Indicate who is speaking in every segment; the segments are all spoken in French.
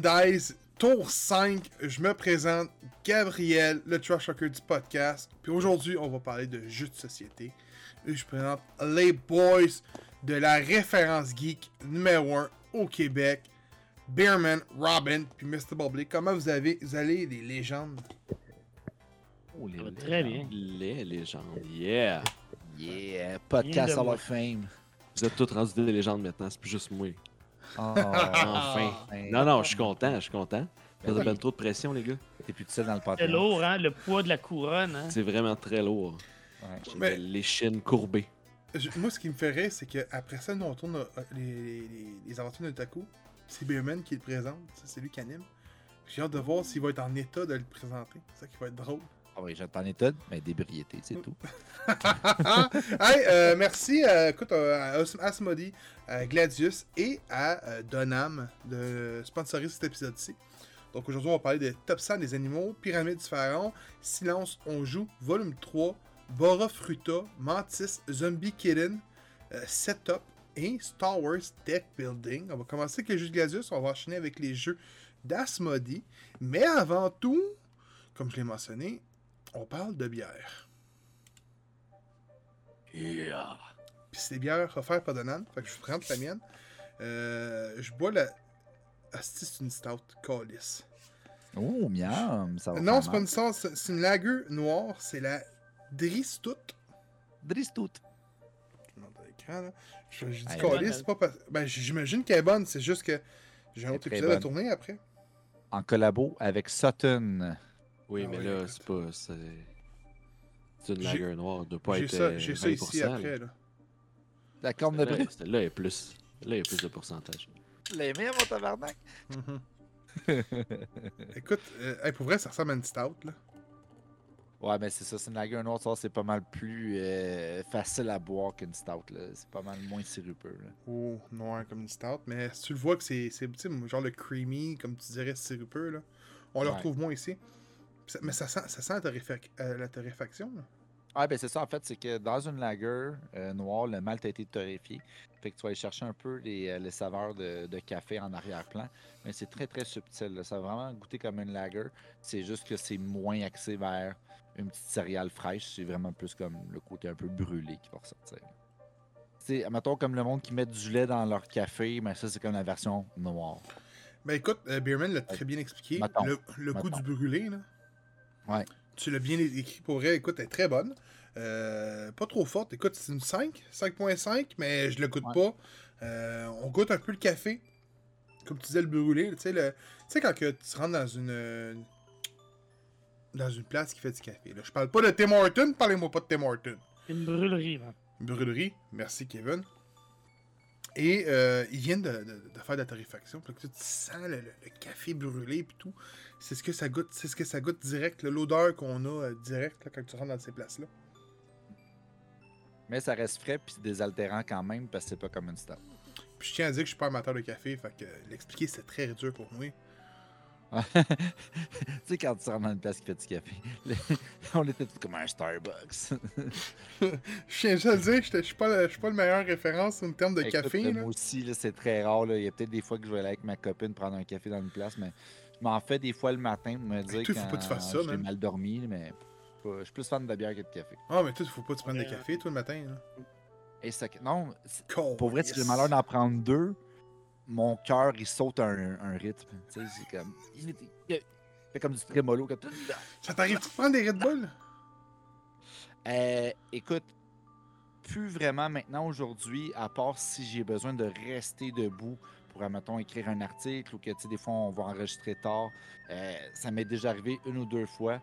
Speaker 1: Dice, tour 5. Je me présente, Gabriel, le trash talker du podcast. Puis aujourd'hui, on va parler de jeux de société. Et je présente les boys de la référence geek numéro 1 au Québec. Beerman, Robin, puis Mr. Bubbly. Comment vous, avez, vous allez, les légendes?
Speaker 2: Oh, les
Speaker 3: va très bien.
Speaker 2: Les légendes. Yeah. Yeah. Podcast Hall of Fame. Vous êtes tous rendus des légendes maintenant, c'est plus juste moi.
Speaker 3: Oh,
Speaker 2: Enfin.
Speaker 3: ben,
Speaker 2: Non, non, je suis content, je suis content.
Speaker 3: Ben
Speaker 2: Vous avez
Speaker 3: oui.
Speaker 2: bien trop de pression, les gars.
Speaker 3: T'es plus dans le
Speaker 1: Ah.
Speaker 4: C'est lourd, hein? Le poids de la couronne, hein?
Speaker 2: C'est vraiment très lourd.
Speaker 3: Ouais.
Speaker 2: J'ai
Speaker 1: Mais-
Speaker 2: les chines courbées.
Speaker 1: Je- Moi, ce qui me rire, c'est qu'après ça, nous, on tourne euh, les, les, les aventures de Taku. C'est Beerman qui le présente. Ça, C'est lui qui anime. J'ai hâte de voir s'il va être en état de le présenter. C'est ça qui va être drôle.
Speaker 3: Ah oui, j'entends étude, mais d'ébriété, c'est tout.
Speaker 1: euh, merci euh, écoute, euh, à à Gladius et à Donam de sponsoriser cet épisode-ci. Donc aujourd'hui, on va parler des top 100 des animaux, Pyramide du Pharaon, Silence, on joue, volume 3, Bora Fruta, Mantis, Zombie Kitten, Setup et Star Wars Deck Building. On va commencer avec les jeux de Gladius, on va enchaîner avec les jeux d'Asmodee. Mais avant tout, comme je l'ai mentionné, on parle de bière.
Speaker 2: Yeah.
Speaker 1: Puis c'est des bières offertes par Donald. Fait que je vous présente la mienne. Euh, je bois la. Asti, c'est une stout calice.
Speaker 3: Oh, miam, ça va
Speaker 1: Non, c'est pas une stout, c'est une lager noire. C'est la Dristout.
Speaker 3: Dristout.
Speaker 1: Je monte à l'écran, là. Je, je dis calice, c'est pas parce... Ben, j'imagine qu'elle est bonne, c'est juste que j'ai un autre épisode à tourner après.
Speaker 3: En collabo avec Sutton.
Speaker 2: Oui,
Speaker 1: Ah
Speaker 2: mais là, c'est pas. C'est une lager noire. de pas
Speaker 1: J'ai
Speaker 2: être.
Speaker 1: ça,
Speaker 2: euh,
Speaker 1: j'ai ça ici
Speaker 2: 20%,
Speaker 1: après, là.
Speaker 3: La corne de
Speaker 2: Là,
Speaker 3: bris.
Speaker 2: là, il y a plus. Là, il y a plus de pourcentage.
Speaker 3: Les miens, mon tabarnak.
Speaker 1: Écoute, euh, hey, pour vrai, ça ressemble à une stout, là.
Speaker 3: Ouais, mais c'est ça, c'est une lager noire, ça, c'est pas mal plus euh, facile à boire qu'une stout, là. C'est pas mal moins sirupeux, là.
Speaker 1: Oh, noir comme une stout. Mais si tu le vois que c'est, c'est tu sais, genre le creamy, comme tu dirais, sirupeux, là. On le
Speaker 3: Ouais.
Speaker 1: retrouve moins ici. Ça- Mais ça sent, ça sent la, torréfac- euh, la torréfaction, là.
Speaker 3: Ah, ben c'est ça, en fait, c'est que dans une lager euh, noire, le malt a été torréfié. Fait que tu vas aller chercher un peu les, euh, les saveurs de, de café en arrière-plan. Mais c'est très, très subtil. là. Ça va vraiment goûter comme une lager. C'est juste que c'est moins axé vers une petite céréale fraîche. C'est vraiment plus comme le côté un peu brûlé qui va ressortir. C'est, mettons, comme le monde qui met du lait dans leur café, mais ça, c'est comme la version noire.
Speaker 1: Ben écoute, euh, Beerman l'a très bien expliqué.
Speaker 3: Mettons.
Speaker 1: Le, le du brûlé, là.
Speaker 3: Ouais.
Speaker 1: Tu l'as bien écrit pour vrai. Écoute, elle est très bonne. Euh, pas trop forte. Écoute, c'est une 5, 5.5, mais je le goûte
Speaker 3: Ouais.
Speaker 1: pas. Euh, on goûte un peu le café. Comme tu disais, le brûlé. Tu sais, le... tu sais, quand que tu rentres dans une. Dans une place qui fait du café. Là. Je parle pas de Tim Horton, parlez-moi pas de Tim Horton.
Speaker 4: Une brûlerie, man.
Speaker 1: Brûlerie, merci Kevin. Et euh, ils viennent de, de- de faire de la torréfaction. Tu sens le, le- le café brûlé puis tout. C'est ce que ça goûte, c'est ce que ça goûte direct, l'odeur qu'on a euh, direct là, quand tu rentres dans ces places-là.
Speaker 3: Mais ça reste frais puis désaltérant quand même parce que c'est pas comme une stout.
Speaker 1: Puis je tiens à dire que je suis pas amateur de café, fait que l'expliquer c'est très dur pour moi.
Speaker 3: tu sais, quand tu rentres dans une place qui fait du café, on était tous comme un Starbucks.
Speaker 1: Je tiens juste à le dire, je je suis pas, le- meilleur référence en termes de
Speaker 3: Écoute,
Speaker 1: café.
Speaker 3: là. Moi aussi, c'est très rare. là. Il y a peut-être des fois que je vais aller avec ma copine prendre un café dans une place, mais je m'en fais des fois le matin pour me dire
Speaker 1: que
Speaker 3: j'ai mal dormi, mais je suis plus fan de bière que de café.
Speaker 1: Ah, mais toi, faut pas que tu prennes
Speaker 4: Ouais,
Speaker 1: des
Speaker 4: ouais.
Speaker 1: cafés, toi, le matin. Là.
Speaker 3: Et ça, non, pour vrai, si j'ai
Speaker 1: yes.
Speaker 3: le malheur d'en prendre deux, mon cœur, il saute un, un rythme. Tu sais, c'est comme... Il, fait comme du trémolo. Comme...
Speaker 1: Ça t'arrive-tu de prendre des Red Bull?
Speaker 3: Euh, écoute, plus vraiment maintenant aujourd'hui, à part si j'ai besoin de rester debout pour, mettons, écrire un article ou que, tu sais, des fois, on va enregistrer tard. Euh, ça m'est déjà arrivé une ou deux fois,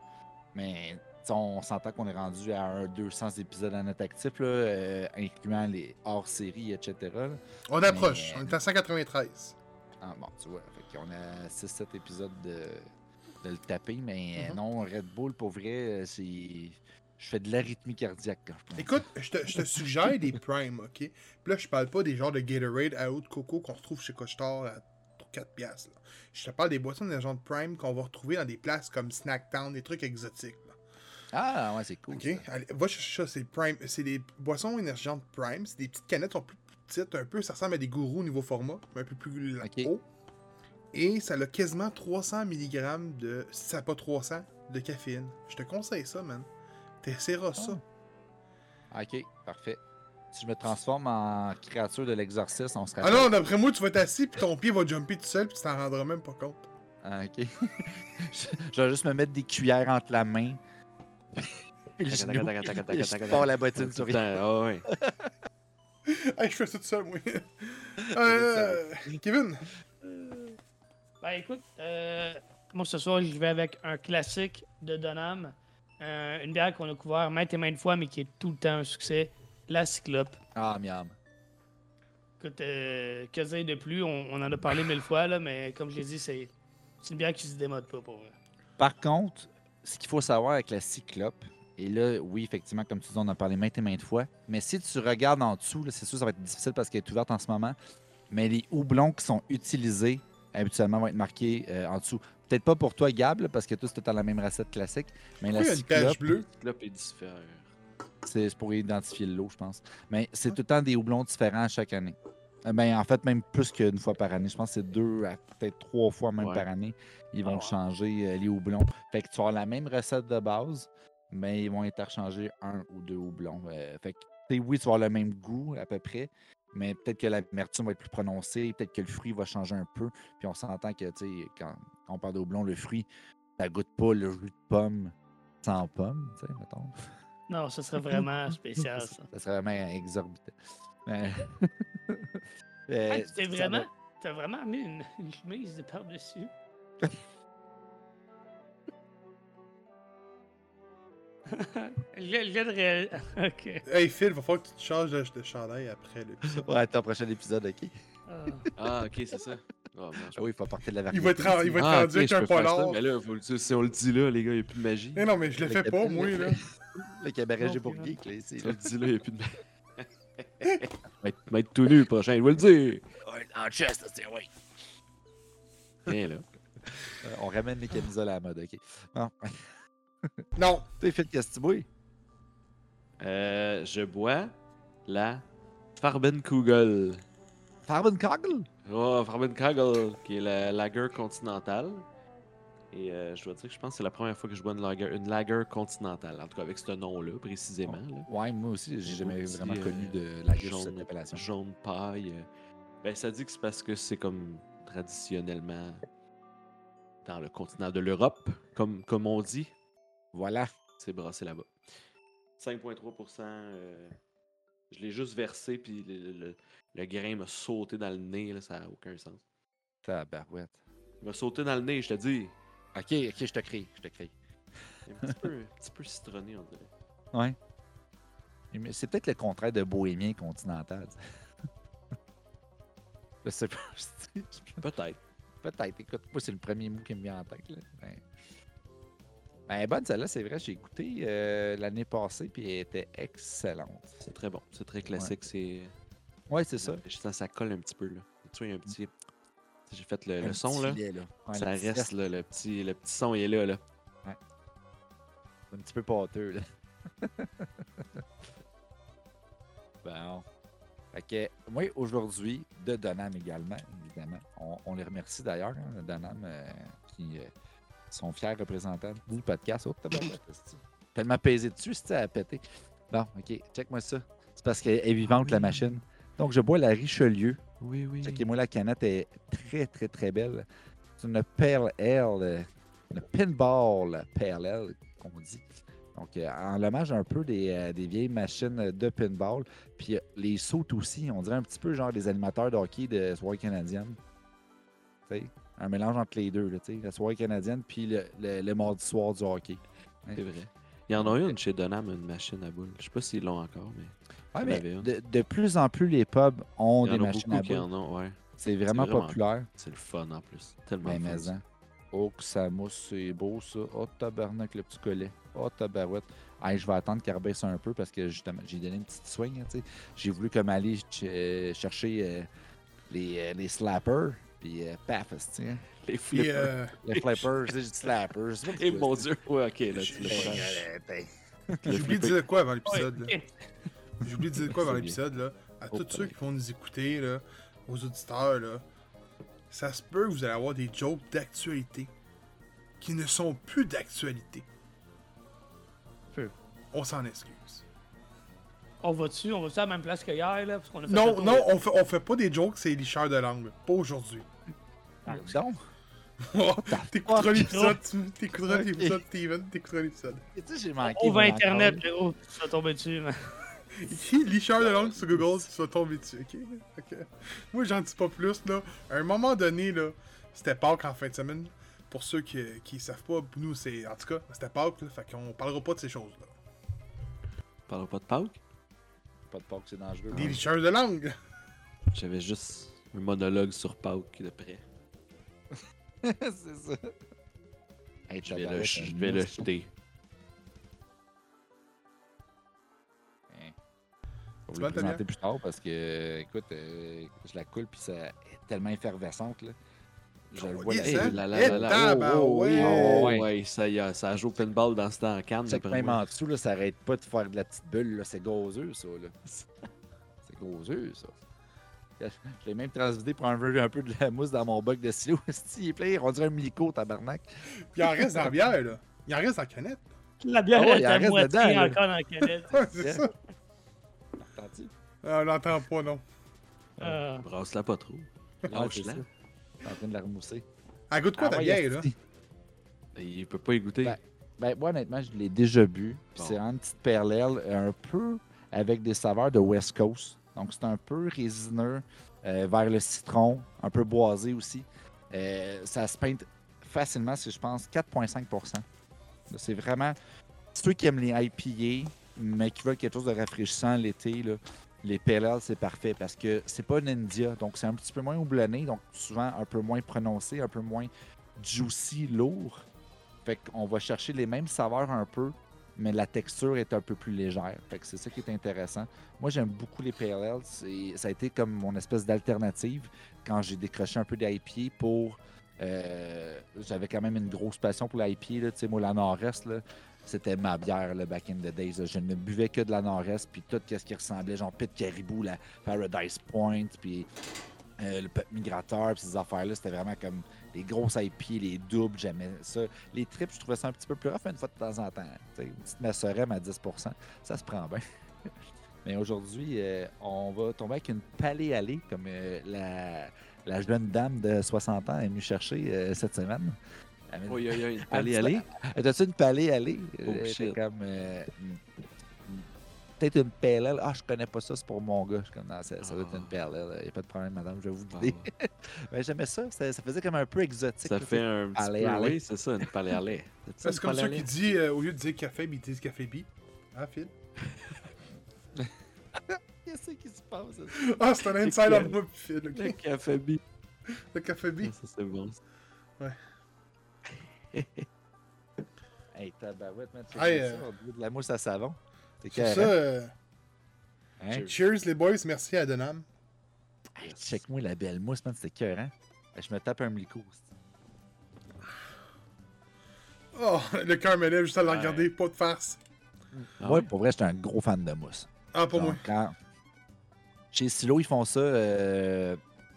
Speaker 3: mais on s'entend qu'on est rendu à un 200 épisodes à notre actif, là, euh, incluant les hors-séries, etc. là.
Speaker 1: On approche,
Speaker 3: Mais-
Speaker 1: on est à 193.
Speaker 3: Ah, bon, tu vois, fait qu'on a 6-7 épisodes de, de le taper, mais
Speaker 1: Mhm.
Speaker 3: non, Red Bull, pour vrai, euh, c'est... Je fais de l'arythmie cardiaque quand je.
Speaker 1: Écoute, je te, je te suggère des primes, ok? Puis là, je parle pas des genres de Gatorade à eau de coco qu'on retrouve chez Cochetor à 4 piastres. là. Je te parle des boissons de genre de prime qu'on va retrouver dans des places comme Snacktown, des trucs exotiques.
Speaker 3: Ah, ouais, c'est cool.
Speaker 1: Ok?
Speaker 3: ça.
Speaker 1: Allez, va chercher ça, c'est prime. C'est des boissons énergisantes prime. C'est des petites canettes, sont plus petites un peu. Ça ressemble à des gourous au niveau format, mais un peu plus
Speaker 3: Ok.
Speaker 1: haut. Et ça a quasiment 300 mg de. Si ça pas 300, de caféine. Je te conseille ça, man. T'essaieras ça.
Speaker 3: Ok, parfait. Si je me transforme en créature de l'exorcisme, on serait.
Speaker 1: Ah non, d'après moi, tu vas être assis, puis ton pied va jumper tout seul, puis tu t'en rendras même pas compte.
Speaker 3: Ah, ok. je vais juste me mettre des cuillères entre la main. Puis le genou, puis je pars la bottine sur
Speaker 2: ah ouais.
Speaker 1: hey, je fais ça tout seul, moi. euh, Kevin,
Speaker 4: Ben écoute, euh, moi ce soir, je vais avec un classique de Donham. Euh, une bière qu'on a couvert maintes et maintes fois, mais qui est tout le temps un succès. La Cyclope.
Speaker 3: Ah, miam.
Speaker 4: Écoute, euh, que dire de plus? On, on en a parlé mille fois, là, mais comme je l'ai dit, c'est c'est une bière qui se démode pas pour vrai.
Speaker 3: Par contre, ce qu'il faut savoir avec la cyclope, et là, oui, effectivement, comme tu dis, on en a parlé maintes et maintes fois, mais si tu regardes en dessous, là, c'est sûr que ça va être difficile parce qu'elle est ouverte en ce moment, mais les houblons qui sont utilisés habituellement vont être marqués euh, en dessous. Peut-être pas pour toi, Gab, là, parce que toi, c'était dans la même recette classique, mais
Speaker 1: pourquoi
Speaker 3: la cyclope,
Speaker 1: bleue?
Speaker 2: Cyclope est diffère.
Speaker 3: c'est pour identifier le lot, je pense. Mais c'est tout le temps des houblons différents à chaque année. Euh, Ben, en fait, même plus qu'une fois par année. Je pense que c'est deux à peut-être trois fois même
Speaker 2: Ouais.
Speaker 3: par année. Ils vont
Speaker 4: Ah ouais.
Speaker 3: changer euh, les houblons. Fait que tu vas avoir la même recette de base, mais ils vont interchanger un ou deux houblons. Euh, fait que, oui, tu vas avoir le même goût à peu près, mais peut-être que l'amertume va être plus prononcée, peut-être que le fruit va changer un peu. Puis on s'entend que, tu sais, quand, quand on parle de houblon, le fruit, ça goûte pas le jus de pomme sans pomme, tu sais, mettons.
Speaker 4: Non, ce serait vraiment spécial, ça.
Speaker 3: Ça serait vraiment exorbitant. Mais- Euh,
Speaker 4: vraiment, t'as vraiment mis une, une chemise de par-dessus. je, je viens de réaliser. Ok.
Speaker 1: Hey Phil, va falloir que tu te changes de, de chandail après l'épisode.
Speaker 3: Ouais, attends, prochain épisode, ok.
Speaker 4: Ah.
Speaker 2: Ah, ok, c'est ça. Oh, je-
Speaker 3: Ah oui, il faut apporter de la
Speaker 1: Il
Speaker 3: variété.
Speaker 1: va être, il va être
Speaker 2: Ah,
Speaker 1: rendu
Speaker 2: ok,
Speaker 1: avec un polar.
Speaker 2: Mais là, faut le si on le dit là, les gars, il n'y a plus de magie.
Speaker 1: Mais non, mais je le fais pas, moi, là.
Speaker 3: Le cabaret j'ai pour geek, là, ici.
Speaker 2: Si
Speaker 3: là.
Speaker 2: on le dit là, il n'y a plus de magie. Va, être, va être tout nu le prochain, il va le dire.
Speaker 3: En chest, c'est oui.
Speaker 2: Viens là.
Speaker 3: Euh, On ramène les camisoles à la mode, ok. Bon.
Speaker 1: Non.
Speaker 3: T'es fait qu'est-ce que tu bois?
Speaker 2: Euh, je bois la Farbenkugel.
Speaker 3: Farbenkogel?
Speaker 2: Oh, Farbenkugel, qui est la lager continentale. Et euh, je dois dire que je pense que c'est la première fois que je bois une lager, une lager continentale. En tout cas, avec ce nom-là, précisément. là.
Speaker 3: Ouais, moi aussi, j'ai jamais
Speaker 2: petit,
Speaker 3: vraiment
Speaker 2: euh,
Speaker 3: connu de la gueule sur cette
Speaker 2: jaune,
Speaker 3: appellation.
Speaker 2: jaune paille. euh. Ben, ça dit que c'est parce que c'est comme traditionnellement dans le continent de l'Europe, comme, comme on dit,
Speaker 3: Voilà.
Speaker 2: c'est brassé là-bas. 5,3%. euh, je l'ai juste versé, puis le, le- le grain m'a sauté dans le nez, là, ça n'a aucun sens.
Speaker 3: Tabarouette.
Speaker 2: Il m'a sauté dans le nez, je te dis.
Speaker 3: Ok, ok, je te crie, je te crie.
Speaker 2: Un petit peu, un petit peu citronné, on dirait.
Speaker 3: Ouais. Mais c'est peut-être le contraire de bohémien continental. je sais pas.
Speaker 2: Peut-être.
Speaker 3: Peut-être. Écoute, moi, c'est le premier mot qui me vient en tête. Là. Ben... Ben, bonne, celle-là, c'est vrai. J'ai écouté euh, l'année passée, puis elle était excellente.
Speaker 2: C'est très bon. C'est très classique. C'est.
Speaker 3: Ouais, c'est ça.
Speaker 2: Ça, ça colle un petit peu, là. Tu vois, il y a un petit. J'ai fait le, son, là.
Speaker 3: Ouais,
Speaker 2: ça reste, là, le petit, le petit son, il est là, là.
Speaker 3: Un petit peu pâteux, là. bon. Fait que, moi, aujourd'hui, de Donham également, évidemment. On, on les remercie d'ailleurs, hein, Donham, euh, qui euh, sont fiers représentants du podcast. Oh. Tellement pesé dessus, c'était à péter. Bon, OK, check-moi ça. C'est parce qu'elle est vivante, la machine. Donc, je bois la Richelieu.
Speaker 2: Oui, oui.
Speaker 3: Checkez-moi, la canette est très, très, très belle. C'est une Pale Ale, une Pinball Pale Ale, qu'on dit. Donc, euh, en hommage un peu des, euh, des vieilles machines de pinball. Puis euh, les sautes aussi, on dirait un petit peu genre des animateurs de hockey de soirée canadienne. Tu sais, un mélange entre les deux, là, tu sais, la soirée canadienne puis le, le- le mardi soir du hockey.
Speaker 2: C'est vrai. Il y en a une chez Donham, une machine à boules. Je sais pas s'ils l'ont encore, mais
Speaker 3: Ouais, mais de, de plus en plus, les pubs ont des machines à boules. C'est vraiment,
Speaker 2: vraiment
Speaker 3: populaire.
Speaker 2: C'est le fun en plus. Tellement
Speaker 3: Ben, mais hein. Oh, que ça mousse, c'est beau ça. Oh, tabarnak, le petit collet. Oh, tabarouette. Hey, je vais attendre qu'elle rebaisse un peu parce que justement, j'ai donné une petite swing. hein, sais. J'ai voulu comme aller ch- euh, chercher euh, les, euh, les slappers. Puis, euh, paf, tu sais.
Speaker 2: Les flippers.
Speaker 1: euh,
Speaker 3: Les flippers, j'ai dit slappers. pas
Speaker 2: Eh mon dieu. Ouais, ok, là, tu
Speaker 1: J'ai- oublié de dire quoi avant l'épisode, J'ai oublié de dire quoi
Speaker 2: bien.
Speaker 1: l'épisode, là. À
Speaker 2: Oh,
Speaker 1: tous ceux
Speaker 2: purée.
Speaker 1: qui vont nous écouter, là, aux auditeurs, là. ça se peut que vous allez avoir des jokes d'actualité qui ne sont plus d'actualité.
Speaker 4: Peu.
Speaker 1: On s'en excuse.
Speaker 4: On va dessus, on va dessus à la même place que hier, là, parce qu'on a fait
Speaker 1: Non, non, on fait, on fait pas des jokes, c'est licheurs de langue. Pas aujourd'hui.
Speaker 3: Donc,
Speaker 1: T'écouteras l'épisode, tu- t'écouteras
Speaker 3: Ok.
Speaker 1: l'épisode, Steven, t'écouteras l'épisode.
Speaker 3: tu sais, j'ai manqué.
Speaker 4: On va
Speaker 3: mon
Speaker 4: Internet. Véro, tu vas tomber dessus, man.
Speaker 1: Écris licheur de langue sur Google, tu vas tomber dessus, ok? Ok. Moi, j'en dis pas plus, là. À un moment donné, là, c'était Pâques en fin de semaine. Pour ceux qui, qui savent pas, nous, c'est. En tout cas, c'était Pâques, là. Fait qu'on parlera pas de ces choses-là.
Speaker 2: On parlera pas de Pâques?
Speaker 3: Pas de porc, c'est dangereux.
Speaker 1: Des licheurs de langue!
Speaker 2: J'avais juste un monologue sur Pâques de près.
Speaker 3: c'est ça. Hey,
Speaker 2: Je vais le, je vais le jeter.
Speaker 1: Tu
Speaker 3: va
Speaker 1: vas,
Speaker 3: le présenter plus tard parce que, écoute, euh, je la coule puis ça est tellement effervescente. Là. Je le vois. Là.
Speaker 2: là, là, là, là.
Speaker 1: tabarouette!
Speaker 3: Oh, oh,
Speaker 2: Oh,
Speaker 3: ouais.
Speaker 2: ouais, ça y a, ça joue pinball dans ce temps en d'après
Speaker 3: même en dessous, là, ça arrête pas de faire de la petite bulle. là. C'est gazeux, ça. Là. C'est gazeux, ça. Je l'ai même transvidé pour enlever un peu de la mousse dans mon boc de silo. Si, il est plein, on dirait un milico, tabarnak.
Speaker 1: Il en reste dans la bière, là. Il en reste dans la canette.
Speaker 4: La bière
Speaker 3: Ah ouais,
Speaker 4: est
Speaker 3: il en reste
Speaker 4: moitié
Speaker 3: dedans, là.
Speaker 4: encore dans la canette.
Speaker 1: Ouais, c'est ça. Ah, on l'entend pas, non.
Speaker 4: Euh,
Speaker 2: Brasse-la pas trop. Lâche-la.
Speaker 3: en train de la remousser.
Speaker 1: Elle goûte quoi
Speaker 3: Ah
Speaker 1: ta
Speaker 3: ouais,
Speaker 1: bière, là?
Speaker 3: esti.
Speaker 2: Il peut pas y goûter.
Speaker 3: Ben, Ben, moi, honnêtement, je l'ai déjà bu.
Speaker 2: Bon.
Speaker 3: C'est une petite perlelle, un peu avec des saveurs de West Coast. Donc, c'est un peu résineux, euh, vers le citron, un peu boisé aussi. Euh, ça se peinte facilement, c'est, je pense, 4,5% C'est vraiment ceux qui aiment les IPA, mais qui veulent quelque chose de rafraîchissant l'été. là, Les PLL, c'est parfait parce que c'est pas une India. Donc, c'est un petit peu moins houblonné, donc souvent un peu moins prononcé, un peu moins juicy, lourd. Fait qu'on va chercher les mêmes saveurs un peu, mais la texture est un peu plus légère. Fait que c'est ça qui est intéressant. Moi, j'aime beaucoup les PLL. Ça a été comme mon espèce d'alternative quand j'ai décroché un peu d'IPA pour... euh, J'avais quand même une grosse passion pour l'IPA. là. Moi, la Nord-Est, c'était ma bière, le back in the days. Je ne buvais que de la Nord-Est, puis tout ce qui ressemblait, genre Pit Caribou, la Paradise Point, puis euh, le Pet Migrateur, puis ces affaires-là, c'était vraiment comme les grosses IP, les doubles, j'aimais ça. Les trips, je trouvais ça un petit peu plus rough une fois de temps en temps. Tu sais, une petite Messorem à 10% ça se prend bien. Mais aujourd'hui, euh, on va tomber avec une palais allée, comme euh, la, la jeune dame de 60 ans est venue chercher cette semaine.
Speaker 2: Oui, oui, oui. Allez,
Speaker 3: dit-
Speaker 2: allez.
Speaker 3: T'as-tu une palais allée?
Speaker 2: Oh,
Speaker 3: Euh,
Speaker 2: shit.
Speaker 3: comme. euh, une- une- Peut-être une PLL. Ah, je connais pas ça, c'est pour mon gars. Je suis comme, non, ça, ça doit être une
Speaker 2: Ah.
Speaker 3: PLL. Il n'y a pas de problème, madame, je vais vous
Speaker 2: Ah,
Speaker 3: guider. Mais j'aimais ça, ça. ça faisait comme un peu exotique.
Speaker 2: Ça fait un petit
Speaker 3: Allez,
Speaker 2: peu. Oui, c'est ça, une palais allée.
Speaker 1: C'est comme ça qu'il dit, euh, au lieu de dire café, il dit café bi. Ah, Phil?
Speaker 3: Qu'est-ce qui se passe?
Speaker 1: Ah, c'est un inside entre moi Phil,
Speaker 2: Le
Speaker 1: ok?
Speaker 2: café bi.
Speaker 1: Le café bi.
Speaker 2: Ça, c'est bon.
Speaker 3: Hey, tabarouette, man. tu
Speaker 1: Hey,
Speaker 3: fais
Speaker 1: euh,
Speaker 3: de la mousse à savon. C'est
Speaker 1: ça, euh,
Speaker 3: Hein?
Speaker 1: cheers les boys, merci à Denham.
Speaker 3: Hey, check-moi la belle mousse, man. C'était cœur, hein? Je me tape un milico.
Speaker 1: Oh, le cœur me lève juste à le
Speaker 2: Ouais.
Speaker 1: regarder, pas de farce.
Speaker 2: Ah
Speaker 3: Moi,
Speaker 2: ouais?
Speaker 3: pour vrai, j'étais un gros fan de mousse.
Speaker 1: Ah, pour moi.
Speaker 3: Quand- Chez Silo, ils font ça euh,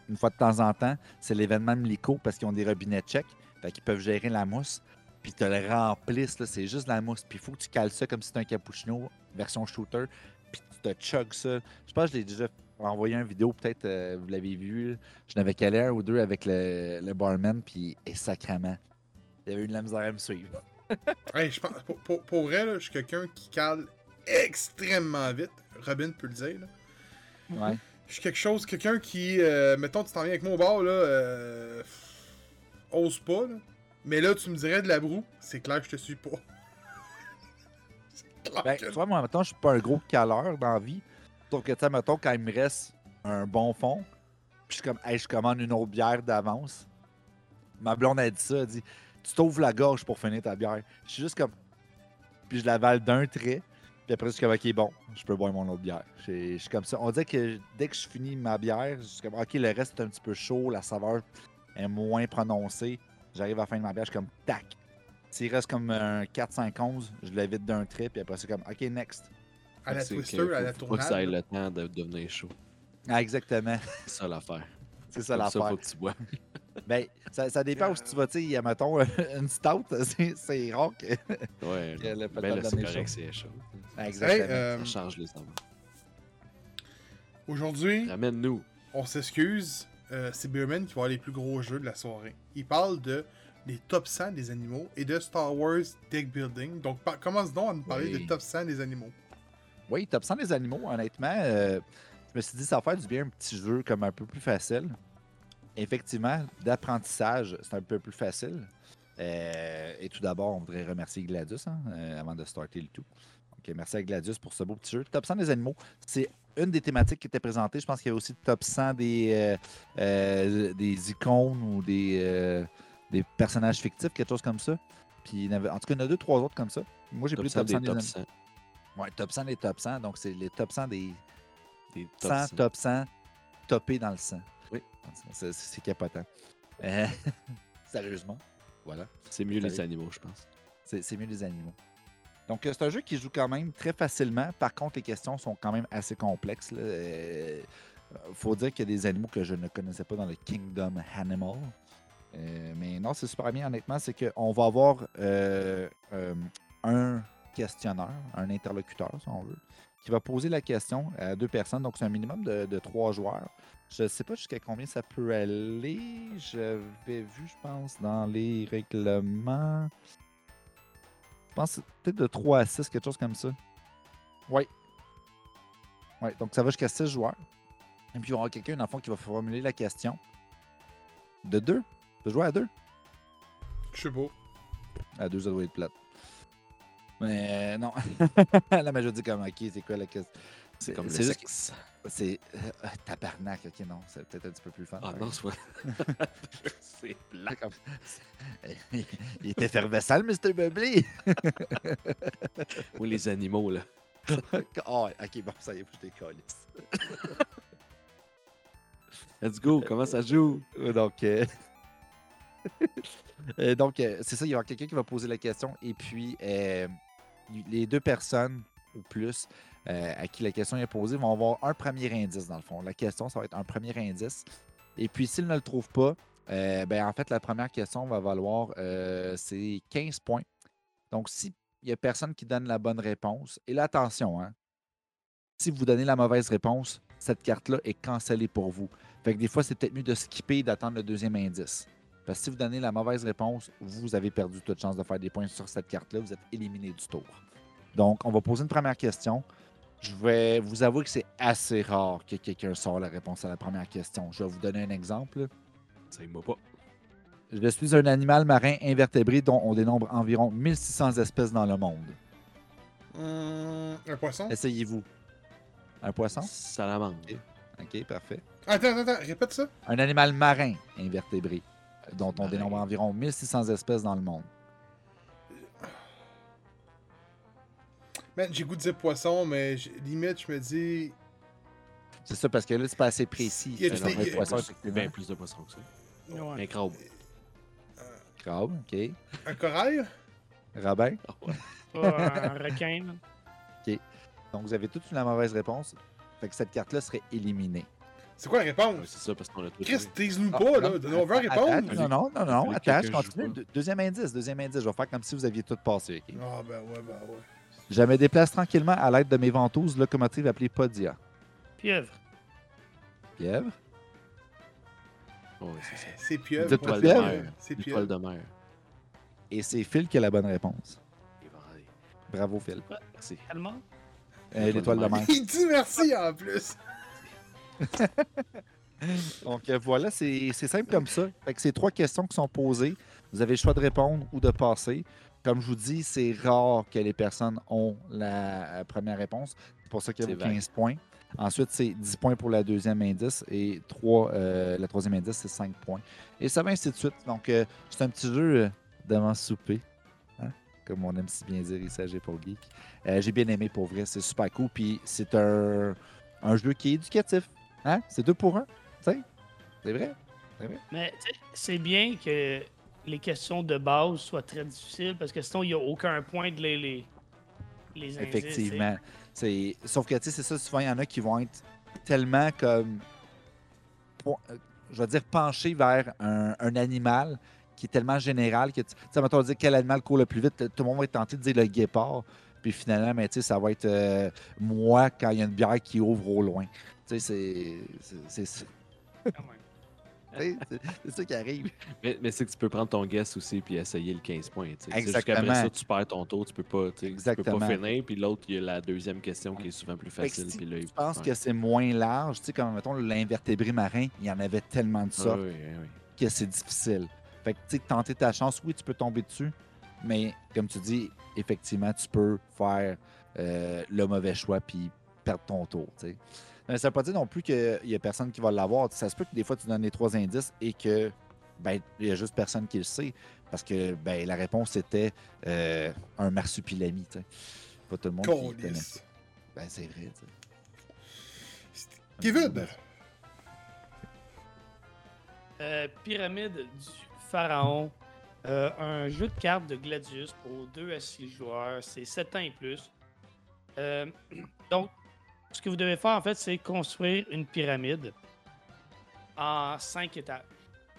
Speaker 3: une fois de temps en temps. C'est l'événement de Milico parce qu'ils ont des robinets tchèques. Fait qu'ils peuvent gérer la mousse. Puis te le remplissent. là, C'est juste la mousse. Puis il faut que tu cales ça comme si c'était un cappuccino version shooter. Puis tu te chugs ça. Je pense que je l'ai déjà envoyé une vidéo. Peut-être euh, vous l'avez vu. Je n'avais calé un ou deux avec le, le barman. Puis et sacrament. Il y avait eu de la misère à me suivre.
Speaker 1: Hey, je pense, pour, pour, pour vrai, là, je suis quelqu'un qui cale extrêmement vite. Robin peut le dire. Là.
Speaker 3: Ouais.
Speaker 1: Je suis quelque chose, quelqu'un qui, euh, mettons, tu t'en viens avec moi au bar, là, euh, ose pas, là. Mais là, tu me dirais de la broue, c'est clair que je te suis pas. C'est clair
Speaker 3: Ben,
Speaker 1: que-
Speaker 3: tu vois, moi, mettons, je suis pas un gros caleur dans la vie. Sauf que, tu sais, mettons, quand il me reste un bon fond, puis je suis comme, hey, je commande une autre bière d'avance. Ma blonde a dit ça, elle dit, tu t'ouvres la gorge pour finir ta bière. Je suis juste comme, puis je l'avale d'un trait, puis après, je suis comme, ok, bon, je peux boire mon autre bière. Je suis- je suis comme ça. On dirait que dès que je finis ma bière, je suis comme, ok, le reste est un petit peu chaud, la saveur est moins prononcée. J'arrive à la fin de ma bière, je suis comme, tac. S'il reste comme un 4-5-11, je le vide d'un trait, puis après, c'est comme, ok, next.
Speaker 1: à la Twister, à la
Speaker 2: faut- Faut que ça ait
Speaker 1: tournade.
Speaker 2: le temps de devenir chaud.
Speaker 3: Ah, exactement.
Speaker 2: C'est ça l'affaire.
Speaker 3: C'est ça l'affaire.
Speaker 2: faut que tu bois.
Speaker 3: Ben, ça, ça dépend où tu vas, tu sais, mettons, une stout, c'est- rare que.
Speaker 2: Ouais,
Speaker 3: Que le
Speaker 2: ben là, c'est correct,
Speaker 3: chaud.
Speaker 2: c'est chaud.
Speaker 3: Exactement.
Speaker 1: Hey, euh,
Speaker 2: Ça change les saveurs.
Speaker 1: Aujourd'hui,
Speaker 2: Ramène-nous.
Speaker 1: on s'excuse, euh, c'est Beerman qui va avoir les plus gros jeux de la soirée. Il parle de les top 100 des animaux et de Star Wars Deck Building. Donc, commence donc à nous parler
Speaker 3: Oui.
Speaker 1: des top 100 des animaux.
Speaker 3: Oui, top 100 des animaux, honnêtement, euh, je me suis dit, ça va faire du bien un petit jeu comme un peu plus facile. Effectivement, d'apprentissage, c'est un peu plus facile. Euh, et tout d'abord, on voudrait remercier Gladius hein, euh, avant de starter le tout. Donc, merci à Gladius pour ce beau petit jeu. Top 100 des animaux, c'est une des thématiques qui était présentée. Je pense qu'il y a aussi top 100 des, euh, euh, des icônes ou des, euh, des personnages fictifs, quelque chose comme ça. Puis, il y en, avait- en tout cas, il y en a deux, trois autres comme ça. Moi, j'ai pris
Speaker 2: 100
Speaker 3: top 100
Speaker 2: des top
Speaker 3: animaux.
Speaker 2: 100.
Speaker 3: Ouais, top 100 des top 100. Donc, c'est les top 100 des
Speaker 2: Des top
Speaker 3: 100
Speaker 2: 100.
Speaker 3: top 100 topés dans le 100.
Speaker 2: Oui.
Speaker 3: C'est capotant. Euh, Sérieusement. Voilà.
Speaker 2: C'est mieux les animaux, je pense.
Speaker 3: C'est c'est mieux les animaux. Donc, euh, c'est un jeu qui joue quand même très facilement. Par contre, les questions sont quand même assez complexes. Il faut dire qu'il y a des animaux que je ne connaissais pas dans le Kingdom Animal. Euh, mais non, c'est super bien, honnêtement. C'est qu'on va avoir euh, euh, un questionneur, un interlocuteur, si on veut, qui va poser la question à deux personnes. Donc, c'est un minimum de, de trois joueurs. Je ne sais pas jusqu'à combien ça peut aller. J'avais vu, je pense, dans les règlements. Je pense que c'est peut-être de 3 à 6, quelque chose comme ça. Oui. Oui, donc ça va jusqu'à 6 joueurs. Et puis il y aura quelqu'un, dans le fond, qui va formuler la question. De 2. De jouer à 2.
Speaker 1: Je sais pas.
Speaker 3: À 2, ça doit être plate. Mais euh, non. Là, mais je dis comme, ok, c'est quoi la question?
Speaker 2: C'est comme le
Speaker 3: juste-. C'est. euh, tabarnak, ok, non. C'est peut-être un petit peu plus fun.
Speaker 2: Ah non, c'est pas. c'est plat.
Speaker 3: Comme- Il est effervescent, le Mr. Bubbly.
Speaker 2: Oui, les animaux, là.
Speaker 3: oh, ok, bon, ça y est, je décalisse.
Speaker 2: Let's go, comment ça joue?
Speaker 3: Euh, Donc, euh, euh, donc euh, c'est ça, il y aura quelqu'un qui va poser la question et puis euh, les deux personnes ou plus euh, à qui la question est posée vont avoir un premier indice dans le fond. La question, ça va être un premier indice. Et puis, s'ils ne le trouvent pas, euh, ben, en fait, la première question va valoir euh, c'est 15 points. Donc, s'il n'y a personne qui donne la bonne réponse, et là, attention, hein, si vous donnez la mauvaise réponse, cette carte-là est cancellée pour vous. Fait que des fois, c'est peut-être mieux de skipper et d'attendre le deuxième indice. Parce que si vous donnez la mauvaise réponse, vous avez perdu toute chance de faire des points sur cette carte-là. Vous êtes éliminé du tour. Donc, on va poser une première question. Je vais vous avouer que c'est assez rare que quelqu'un sorte la réponse à la première question. Je vais vous donner un exemple.
Speaker 2: Ça m'a pas.
Speaker 3: Je suis un animal marin invertébré dont on dénombre environ 1600 espèces dans le monde.
Speaker 1: Hum, un poisson?
Speaker 3: Essayez-vous. Un poisson?
Speaker 2: Salamandre.
Speaker 3: OK, parfait.
Speaker 1: Attends, attends, attends, répète ça.
Speaker 3: Un animal marin invertébré dont on
Speaker 2: Marin.
Speaker 3: dénombre environ 1600 espèces dans le monde.
Speaker 1: J'ai goût de dire poisson, mais limite, je me dis.
Speaker 3: C'est ça, parce que là, c'est pas assez précis.
Speaker 1: Il y a
Speaker 3: C'est
Speaker 1: du-
Speaker 3: poisson,
Speaker 2: bien plus de poissons que ça.
Speaker 4: Ouais.
Speaker 2: Un crabe.
Speaker 3: Crabe, OK.
Speaker 1: Un corail?
Speaker 3: Rabin.
Speaker 2: Ah
Speaker 4: un requin. là.
Speaker 3: Donc, vous avez toute la mauvaise réponse. Fait que cette carte-là serait éliminée.
Speaker 1: C'est quoi la
Speaker 2: Ouais,
Speaker 1: réponse
Speaker 2: c'est ça, parce qu'on a tout
Speaker 1: Chris, tease-nous
Speaker 3: Ah,
Speaker 1: pas,
Speaker 3: non,
Speaker 1: là. On veut répondre.
Speaker 3: Non, non, non, non. Attends,
Speaker 2: que
Speaker 3: je continue. Deuxième indice, deuxième indice. Je vais faire comme si vous aviez tout passé. OK?
Speaker 1: Ah, ben ouais, ben ouais.
Speaker 3: Je me déplace tranquillement à l'aide de mes ventouses locomotives appelées Podia.
Speaker 4: Pieuvre.
Speaker 3: Pieuvre?
Speaker 2: Ouais, c'est ça.
Speaker 1: C'est pieuvre.
Speaker 3: Pieuvre?
Speaker 1: C'est pieuvre.
Speaker 2: de mer.
Speaker 3: Et c'est Phil qui a la bonne réponse.
Speaker 2: Voilà.
Speaker 3: Bravo, Phil.
Speaker 2: Merci.
Speaker 4: Allemand?
Speaker 3: Euh, L'étoile de mer.
Speaker 1: Il dit merci en plus.
Speaker 3: Donc euh, voilà, c'est c'est simple comme ça. Fait que c'est trois questions qui sont posées. Vous avez le choix de répondre ou de passer. Comme je vous dis, c'est rare que les personnes ont la euh, première réponse. C'est pour ça qu'il y a
Speaker 2: C'est
Speaker 3: vos
Speaker 2: vague.
Speaker 3: 15 points. Ensuite, c'est 10 points pour la deuxième indice et 3, euh, la troisième indice, c'est 5 points. Et ça va ainsi de suite. Donc, euh, c'est un petit jeu euh, d'avant souper. hein, Comme on aime si bien dire ici à J'ai pour Geek. Euh, J'ai bien aimé pour vrai, c'est super cool. Puis c'est un, un jeu qui est éducatif. Hein? C'est deux pour un. tu sais? C'est vrai?
Speaker 4: Mais tu sais, c'est bien que les questions de base soient très difficiles parce que sinon, il n'y a aucun point de les, les, les indices,
Speaker 3: Effectivement. C'est... Sauf que, tu sais, c'est ça, souvent, il y en a qui vont être tellement comme. euh, je vais dire, pencher vers un, un animal qui est tellement général que, tu sais, mettons, dire quel animal court le plus vite, tout le monde va être tenté de dire le guépard. Puis finalement, mais, tu sais, ça va être euh, moi quand il y a une bière qui ouvre au loin. Tu sais, c'est- c'est- c'est ça. c'est ça qui arrive.
Speaker 2: Mais, mais c'est que tu peux prendre ton guess aussi puis essayer le 15 points. tu
Speaker 3: Exactement.
Speaker 2: qu'après ça, tu perds ton tour, tu peux pas, tu tu peux pas finir. Puis l'autre, il y a la deuxième question qui est souvent plus facile.
Speaker 3: si
Speaker 2: puis là, il-
Speaker 3: Je pense
Speaker 2: ouais.
Speaker 3: que c'est moins large. Tu sais, comme, mettons, l'invertébré marin, il y en avait tellement de sortes.
Speaker 2: oui, oui, oui.
Speaker 3: que c'est difficile. Fait que, tu sais, tenter ta chance, oui, tu peux tomber dessus, mais comme tu dis, effectivement, tu peux faire euh, le mauvais choix puis perdre ton tour, tu sais. Mais ça veut pas dire non plus qu'il y a personne qui va l'avoir. Ça se peut que des fois, tu donnes les trois indices et que, ben, il y a juste personne qui le sait parce que, ben, la réponse était euh, un marsupilami. Pas tout le monde qui connaît. Ben, c'est vrai.
Speaker 1: Kevin,
Speaker 4: Euh, Pyramide du Pharaon. Euh, un jeu de cartes de Gladius pour 2 à 6 joueurs. C'est 7 ans et plus. Euh, donc, ce que vous devez faire, en fait, c'est construire une pyramide en 5 étages.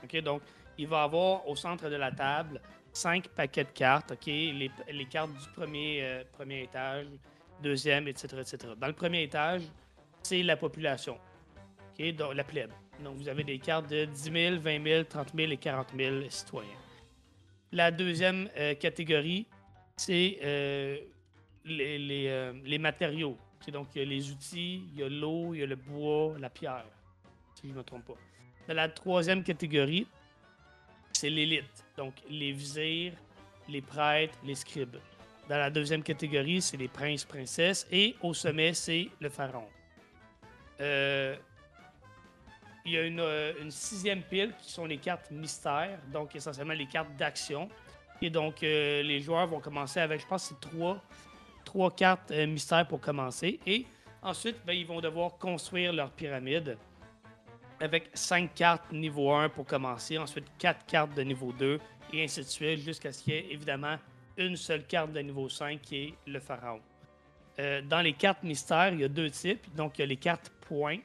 Speaker 4: OK? Donc, il va avoir au centre de la table 5 paquets de cartes. OK? Les, les cartes du premier, euh, premier étage, deuxième, etc., etc. Dans le premier étage, c'est la population. OK? Donc, la plèbe. Donc, vous avez des cartes de 10 000, 20 000, 30 000 et 40 000 citoyens. La deuxième euh, catégorie, c'est euh, les, les, euh, les matériaux. Donc, il y a les outils, il y a l'eau, il y a le bois, la pierre, si je ne me trompe pas. Dans la troisième catégorie, c'est l'élite. Donc, les vizirs, les prêtres, les scribes. Dans la deuxième catégorie, c'est les princes, princesses. Et au sommet, c'est le pharaon. Euh, il y a une, euh, une sixième pile qui sont les cartes mystères, donc essentiellement les cartes d'action. Et donc, euh, les joueurs vont commencer avec, je pense, c'est trois, trois cartes euh, mystères pour commencer. Et ensuite, ben, ils vont devoir construire leur pyramide avec cinq cartes niveau 1 pour commencer, ensuite quatre cartes de niveau 2, et ainsi de suite, jusqu'à ce qu'il y ait évidemment une seule carte de niveau 5 qui est le pharaon. Euh, dans les cartes mystères, il y a deux types. Donc, il y a les cartes points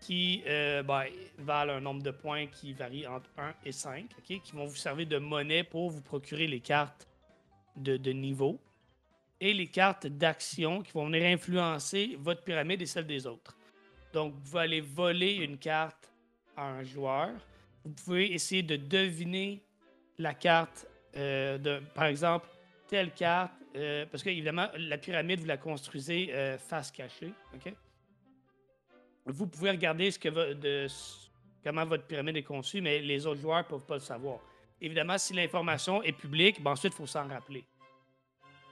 Speaker 4: qui euh, ben, valent un nombre de points qui varie entre 1 et 5, ok, qui vont vous servir de monnaie pour vous procurer les cartes de niveau. Et les cartes d'action qui vont venir influencer votre pyramide et celle des autres. Donc, vous aller voler une carte à un joueur. Vous pouvez essayer de deviner la carte euh, de, par exemple, telle carte, euh, parce que évidemment, la pyramide, vous la construisez euh, face cachée. ok? Vous pouvez regarder ce que de, comment votre pyramide est conçue, mais les autres joueurs ne peuvent pas le savoir. Évidemment, si l'information est publique, ben ensuite, il faut s'en rappeler.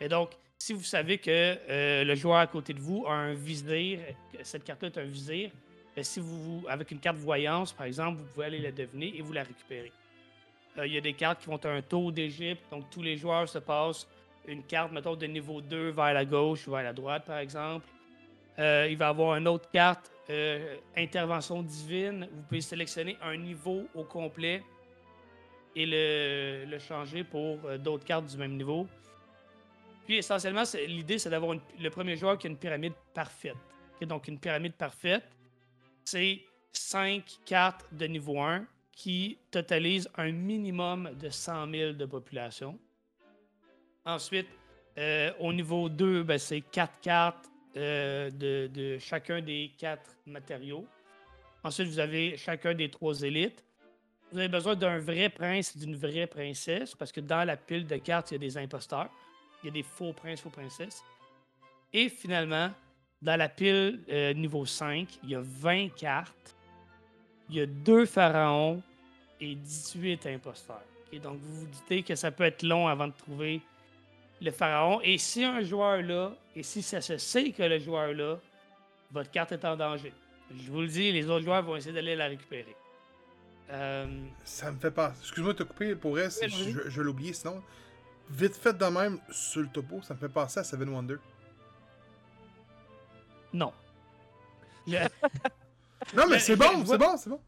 Speaker 4: Et donc, si vous savez que euh, le joueur à côté de vous a un vizir, cette carte-là est un vizir, ben, si vous, avec une carte voyance, par exemple, vous pouvez aller la deviner et vous la récupérer. Euh, Il y a des cartes qui vont à un taux d'Égypte, donc tous les joueurs se passent une carte, mettons, de niveau 2 vers la gauche ou vers la droite, par exemple. Euh, il va avoir une autre carte, intervention divine. Vous pouvez sélectionner un niveau au complet et le, changer pour d'autres cartes du même niveau. Puis essentiellement, l'idée, c'est d'avoir le premier joueur qui a une pyramide parfaite. Donc, une pyramide parfaite, c'est 5 cartes de niveau 1 qui totalisent un minimum de 100 000 de population. Ensuite, euh, au niveau 2, ben, c'est 4 cartes euh, de, de chacun des 4 matériaux. Ensuite, vous avez chacun des 3 élites. Vous avez besoin d'un vrai prince et d'une vraie princesse, parce que dans la pile de cartes, il y a des imposteurs. Il y a des faux princes, faux princesses. Et finalement, dans la pile euh, niveau 5, il y a 20 cartes. Il y a deux pharaons et 18 imposteurs. Donc, vous vous doutez que ça peut être long avant de trouver le pharaon. Et si un joueur là, et si ça se sait que le joueur là, votre carte est en danger. Je vous le dis, les autres joueurs vont essayer d'aller la récupérer. Euh,
Speaker 1: Ça me fait pas. Excuse-moi de te couper pour
Speaker 4: vas-y.
Speaker 1: je, je l'ai oublié sinon. Vite fait de même sur le topo, ça me fait penser à Seven Wonder.
Speaker 4: non. Le-
Speaker 1: Non, mais c'est bon, c'est bon, c'est bon.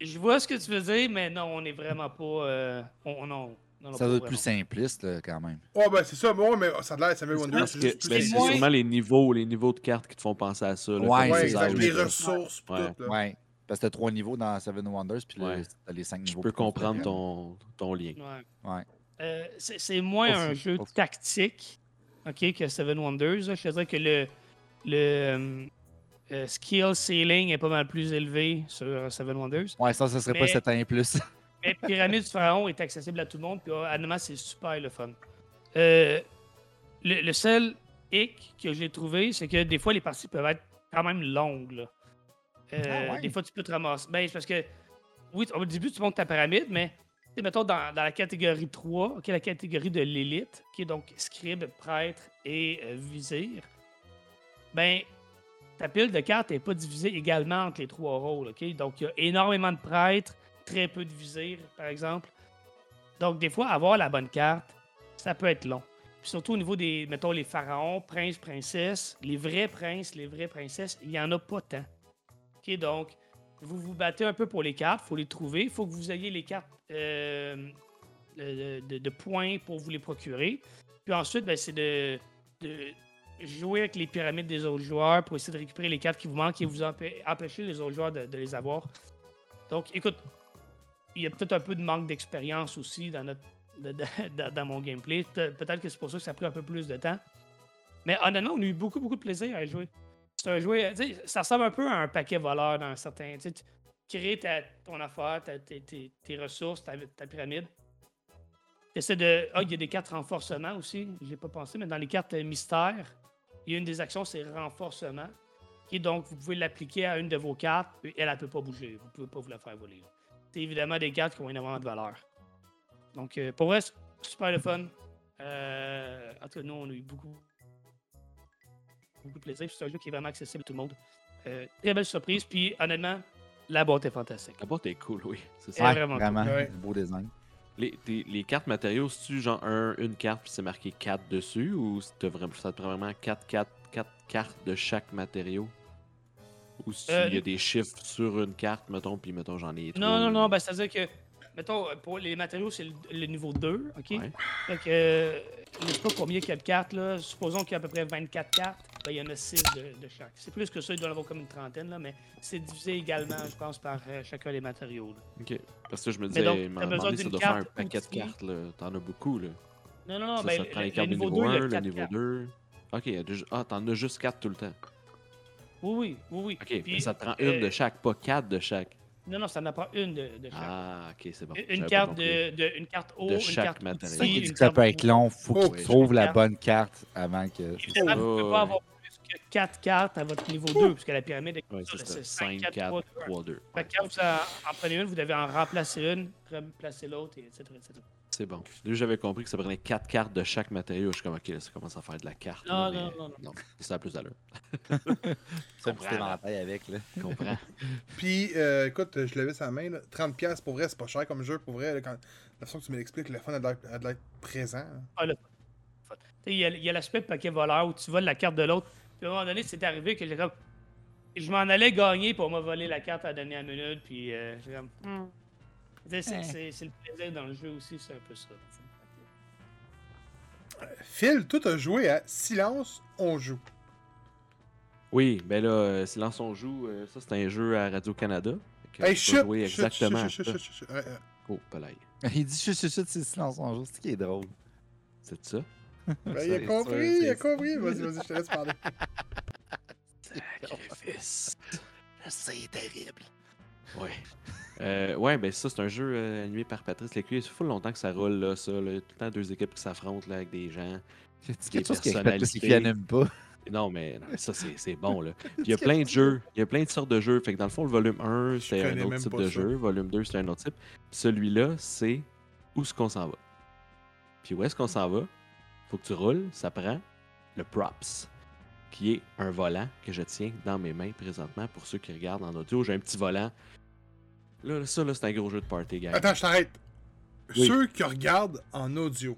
Speaker 4: je vois ce que tu veux dire, mais non, on n'est vraiment pas. euh, on, non, non, non,
Speaker 3: Ça doit être plus simpliste, là, quand même.
Speaker 1: Oh, ben c'est ça, mais ouais, mais ça a l'air de Seven Wonder. C'est
Speaker 2: ben, sûrement les niveaux, les niveaux de cartes qui te font penser à ça. là,
Speaker 3: Ouais,
Speaker 1: Ouais,
Speaker 2: les
Speaker 1: ressources, pis
Speaker 2: Ouais.
Speaker 1: tout. Là.
Speaker 3: Ouais. Parce que t'as trois niveaux dans Seven Wonders, puis là,
Speaker 2: Ouais.
Speaker 3: t'as les cinq
Speaker 2: Je
Speaker 3: niveaux.
Speaker 2: peux
Speaker 3: pour
Speaker 2: comprendre ton, ton lien.
Speaker 4: Ouais.
Speaker 3: Ouais.
Speaker 4: Euh, c'est moins un jeu
Speaker 3: aussi.
Speaker 4: tactique ok, que Seven Wonders. là. Je te dirais que le, le euh, euh, skill ceiling est pas mal plus élevé sur Seven Wonders.
Speaker 3: Ouais, ça, ça serait pas
Speaker 4: Mais-
Speaker 3: 7 ans et plus.
Speaker 4: Mais Pyramide du Pharaon est accessible à tout le monde, puis euh, honnêtement, c'est super le fun. Euh, le, le seul hic que j'ai trouvé, c'est que des fois, les parties peuvent être quand même longues. là. Euh,
Speaker 3: Ah ouais?
Speaker 4: Des fois, tu peux te ramasser. Ben, c'est parce que, oui, au début, tu montes ta pyramide, mais mettons dans, dans la catégorie 3, ok, la catégorie de l'élite, qui est donc scribe, prêtre et euh, vizir, ben, ta pile de cartes n'est pas divisée également entre les trois rôles. ok? Donc, il y a énormément de prêtres, très peu de vizirs, par exemple. Donc, des fois, avoir la bonne carte, ça peut être long. Puis surtout au niveau des, mettons, les pharaons, princes, princesses, les vrais princes, les vraies princesses, il n'y en a pas tant. Donc, vous vous battez un peu pour les cartes, il faut les trouver. Il faut que vous ayez les cartes euh, de, points pour vous les procurer. Puis ensuite, ben, c'est de, jouer avec les pyramides des autres joueurs pour essayer de récupérer les cartes qui vous manquent et vous empê- empêcher les autres joueurs de, les avoir. Donc, écoute, il y a peut-être un peu de manque d'expérience aussi dans, mon gameplay. Pe- Peut-être que c'est pour ça que ça a pris un peu plus de temps. Mais honnêtement, on a eu beaucoup, beaucoup de plaisir à jouer. C'est un sais, ça ressemble un peu à un paquet voleur dans un certain. Tu crées ta- ton affaire, tes, tes- ressources, ta, ta pyramide. De. Ah, il y a des cartes renforcement aussi. J'ai pas pensé, mais dans les cartes euh, mystères, il y a une des actions, c'est renforcement. Et donc, vous pouvez l'appliquer à une de vos cartes, elle, elle peut pas bouger. Vous pouvez pas vous la faire voler. C'est évidemment des cartes qui ont énormément de valeur. Donc, euh, pour vrai, super le fun. Euh, en tout cas, nous, on a eu beaucoup, beaucoup de plaisir. C'est un jeu qui est vraiment accessible à tout le monde. Euh, très belle surprise. Puis, honnêtement, la boîte est fantastique.
Speaker 2: La boîte est cool, oui. C'est ça.
Speaker 3: Ouais,
Speaker 4: vraiment
Speaker 3: vraiment.
Speaker 1: Ouais.
Speaker 3: Beau design.
Speaker 2: Les, les cartes matériaux, c'est-tu genre un, une carte puis c'est marqué 4 dessus ou c'est vraiment, ça te prend vraiment 4, 4, 4 cartes de chaque matériau? Ou s'il
Speaker 4: Euh,
Speaker 2: y a des chiffres sur une carte, mettons, puis mettons j'en ai
Speaker 4: Non,
Speaker 2: trois
Speaker 4: non, non, ben, c'est-à-dire que, mettons, pour les matériaux, c'est le, le niveau 2, OK?
Speaker 2: Ouais.
Speaker 4: Fait que, euh, je sais pas combien il y a de cartes, là. Supposons qu'il y a à peu près 24 cartes, ben, il y en a 6 de, de chaque. C'est plus que ça, il doit y en avoir comme une trentaine, là, mais c'est divisé également, je pense, par euh, chacun des matériaux. là.
Speaker 2: Ok. Parce que je me
Speaker 4: Mais
Speaker 2: disais,
Speaker 4: donc,
Speaker 2: il m'a
Speaker 4: t'as besoin
Speaker 2: demandé ça doit faire un paquet de cartes, là. T'en as beaucoup, là.
Speaker 4: Non, non, non,
Speaker 2: ça,
Speaker 4: ben,
Speaker 2: ça te prend
Speaker 4: le,
Speaker 2: les
Speaker 4: le
Speaker 2: cartes du
Speaker 4: niveau
Speaker 2: niveau
Speaker 4: 2, il y
Speaker 2: 1,
Speaker 4: a
Speaker 2: le
Speaker 4: 4
Speaker 2: niveau
Speaker 4: cartes.
Speaker 2: 2. Ok, il y a déjà- ah, t'en as juste 4 tout le temps.
Speaker 4: Oui, oui, oui, oui.
Speaker 2: Ok,
Speaker 4: Puis,
Speaker 2: ça te prend
Speaker 4: euh,
Speaker 2: une de chaque, pas 4 de chaque.
Speaker 4: Non, non, ça n'en prend une de, de chaque.
Speaker 2: Ah, ok, c'est bon.
Speaker 4: Une- une carte de, de- une carte haut,
Speaker 2: De
Speaker 4: une
Speaker 2: chaque
Speaker 4: carte
Speaker 2: matériau.
Speaker 3: C'est ça qui dit
Speaker 4: une
Speaker 3: que ça peut être long. Faut
Speaker 1: Oh,
Speaker 3: que
Speaker 1: oui,
Speaker 3: tu trouves la
Speaker 4: carte.
Speaker 3: bonne carte avant que.
Speaker 4: Évidemment, vous ne pouvez
Speaker 2: Oh,
Speaker 4: pas
Speaker 2: ouais.
Speaker 4: avoir que 4 cartes à votre niveau 2, puisque la pyramide est
Speaker 2: Ouais,
Speaker 4: comme
Speaker 2: c'est
Speaker 4: ça,
Speaker 2: ça.
Speaker 4: c'est 5,
Speaker 2: 5,
Speaker 4: 4,
Speaker 2: 4,
Speaker 4: 3, 2,
Speaker 2: 3, 2.
Speaker 4: Fait que quand vous en, en prenez une, vous devez en remplacer une, remplacer l'autre, et etc., etc.
Speaker 2: C'est bon. Là, j'avais compris que ça prenait 4 cartes de chaque matériau. Je suis comme, ok, là, ça commence à faire de la carte.
Speaker 4: Non,
Speaker 2: là,
Speaker 4: non,
Speaker 2: mais-
Speaker 4: non, non.
Speaker 2: ça a plus d'allure.
Speaker 3: Ça, un
Speaker 2: comprends,
Speaker 3: petit éventail avec. Là.
Speaker 2: Je comprends.
Speaker 1: Puis, euh, écoute, je l'avais sa main, là. 30$ pour vrai, c'est pas cher comme jeu, pour vrai. là, quand... La façon que tu me l'expliques, le fun a de l'air présent. hein.
Speaker 4: Sais, Il y a, a l'aspect paquet voleur où tu voles la carte de l'autre. Puis à un moment donné, c'est arrivé que j'ai comme. Je m'en allais gagner pour me voler la carte à la dernière minute, puis euh, j'ai comme. Hmm. C'est
Speaker 3: Eh.
Speaker 4: c'est- c'est le plaisir dans le jeu aussi, c'est un peu ça.
Speaker 1: Phil, toi, t'as joué à Silence, on joue.
Speaker 2: Oui, ben là, euh, Silence on joue, euh, ça c'est un jeu à Radio-Canada.
Speaker 1: Hey, chut!
Speaker 2: jouer exactement à
Speaker 1: chut,
Speaker 2: ça.
Speaker 1: chut, chut, chut, chut. Ouais, euh,
Speaker 2: Oh.
Speaker 3: Il dit chut, chut, chut, c'est silence en jour. C'est ce qui est drôle.
Speaker 2: C'est ça?
Speaker 1: ben, il a compris, il a compris. Vas-y, vas-y, je te laisse parler.
Speaker 2: Sacrifice.
Speaker 3: C'est terrible.
Speaker 2: Ouais. Euh, ouais, ben ça, c'est un jeu euh, animé par Patrice Lécuyer. Ça fait longtemps que ça roule, là, ça. Là. Tout le temps deux équipes qui s'affrontent là, avec des gens.
Speaker 3: C'est
Speaker 2: Des
Speaker 3: quelque chose qui n'aime pas?
Speaker 2: Non, mais, non, ça, c'est c'est bon, là. Puis il y a plein de jeux. Il y a plein de sortes de jeux. Fait que dans le fond, le volume 1, c'est un autre type de
Speaker 1: ça.
Speaker 2: jeu. Volume 2, c'est un autre type. Puis celui-là, c'est où est-ce qu'on s'en va? Puis où est-ce qu'on s'en va? Faut que tu roules. Ça prend le props, qui est un volant que je tiens dans mes mains présentement. Pour ceux qui regardent en audio, j'ai un petit volant. Là, ça, là, c'est un gros jeu de party, gang.
Speaker 1: Attends, je t'arrête.
Speaker 2: Oui.
Speaker 1: Ceux qui regardent en audio.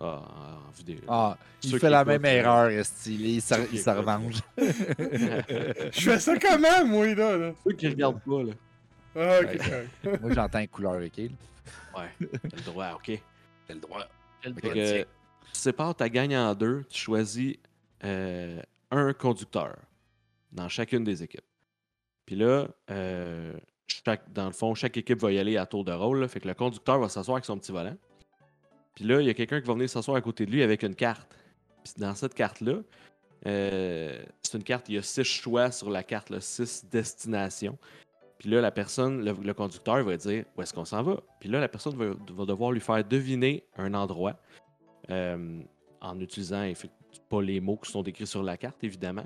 Speaker 2: Ah, en vidéo.
Speaker 3: Ah, il
Speaker 2: Ceux
Speaker 3: fait la même erreur, Esti. Il se
Speaker 2: ceux qui
Speaker 3: il se
Speaker 2: écoutent.
Speaker 3: revanche.
Speaker 1: Je fais ça comment, moi, là? là?
Speaker 2: Ceux qui regardent pas, là.
Speaker 1: Ah, ok,
Speaker 3: Ouais. Moi, j'entends couleur, ok? là.
Speaker 2: Ouais, t'as le droit, ok. T'as le droit. Que, tu sépares ta gagne en deux, tu choisis euh, un conducteur dans chacune des équipes. Puis là, euh, chaque, dans le fond, chaque équipe va y aller à tour de rôle. là. Fait que le conducteur va s'asseoir avec son petit volant. Puis là, il y a quelqu'un qui va venir s'asseoir à côté de lui avec une carte. Puis dans cette carte-là, euh, c'est une carte, il y a six choix sur la carte, là, six destinations. Puis là, la personne, le, le conducteur va dire où est-ce qu'on s'en va? Puis là, la personne va, va devoir lui faire deviner un endroit euh, en utilisant pas les mots qui sont décrits sur la carte, évidemment.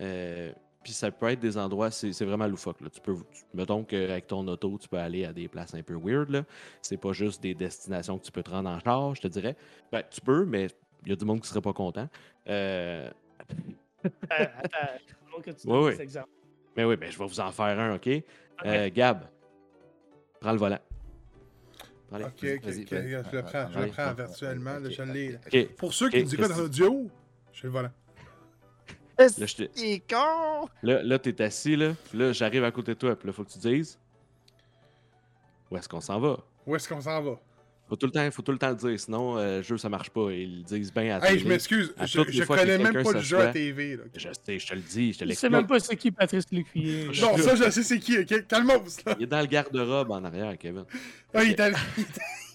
Speaker 2: Euh, puis ça peut être des endroits, c'est vraiment loufoque. Là. Tu peux, tu- mettons qu'avec ton auto, tu peux aller à des places un peu weird. C'est pas juste des destinations que tu peux te rendre en charge, je te dirais. Ben, tu peux, mais il y a du monde qui serait pas content. Euh,
Speaker 4: attends, que tu des exemples.
Speaker 2: Mais oui, ben, je vais vous en faire un, OK? Euh, Gab, prends le volant. Allez.
Speaker 1: Ok, ok,
Speaker 3: Vas-y,
Speaker 1: ok,
Speaker 3: vas-y.
Speaker 1: je le prends, je le prends virtuellement, je l'ai. là.
Speaker 2: OK,
Speaker 1: Pour ceux qui
Speaker 2: Ok,
Speaker 1: nous écoutent en audio, j'ai le volant.
Speaker 2: là, je
Speaker 3: con!
Speaker 2: là, là t'es assis, là. Puis là, j'arrive à côté de toi. Puis là, faut que tu dises où est-ce qu'on s'en va?
Speaker 1: Où est-ce qu'on s'en va?
Speaker 2: Faut tout le temps, faut tout le temps le dire, sinon euh, le jeu ça marche pas. Ils le disent bien à
Speaker 1: Hey, je m'excuse, je, connais même pas le jeu à. TV. Là.
Speaker 2: Je sais, je te le dis, je te
Speaker 4: Je sais
Speaker 2: l'explique.
Speaker 4: même pas c'est qui Patrice Lécuyer.
Speaker 1: Non, ça, je sais c'est qui, ok? Calmos, là.
Speaker 2: Il est dans le garde-robe en arrière, Kevin.
Speaker 1: Ah, il est allé-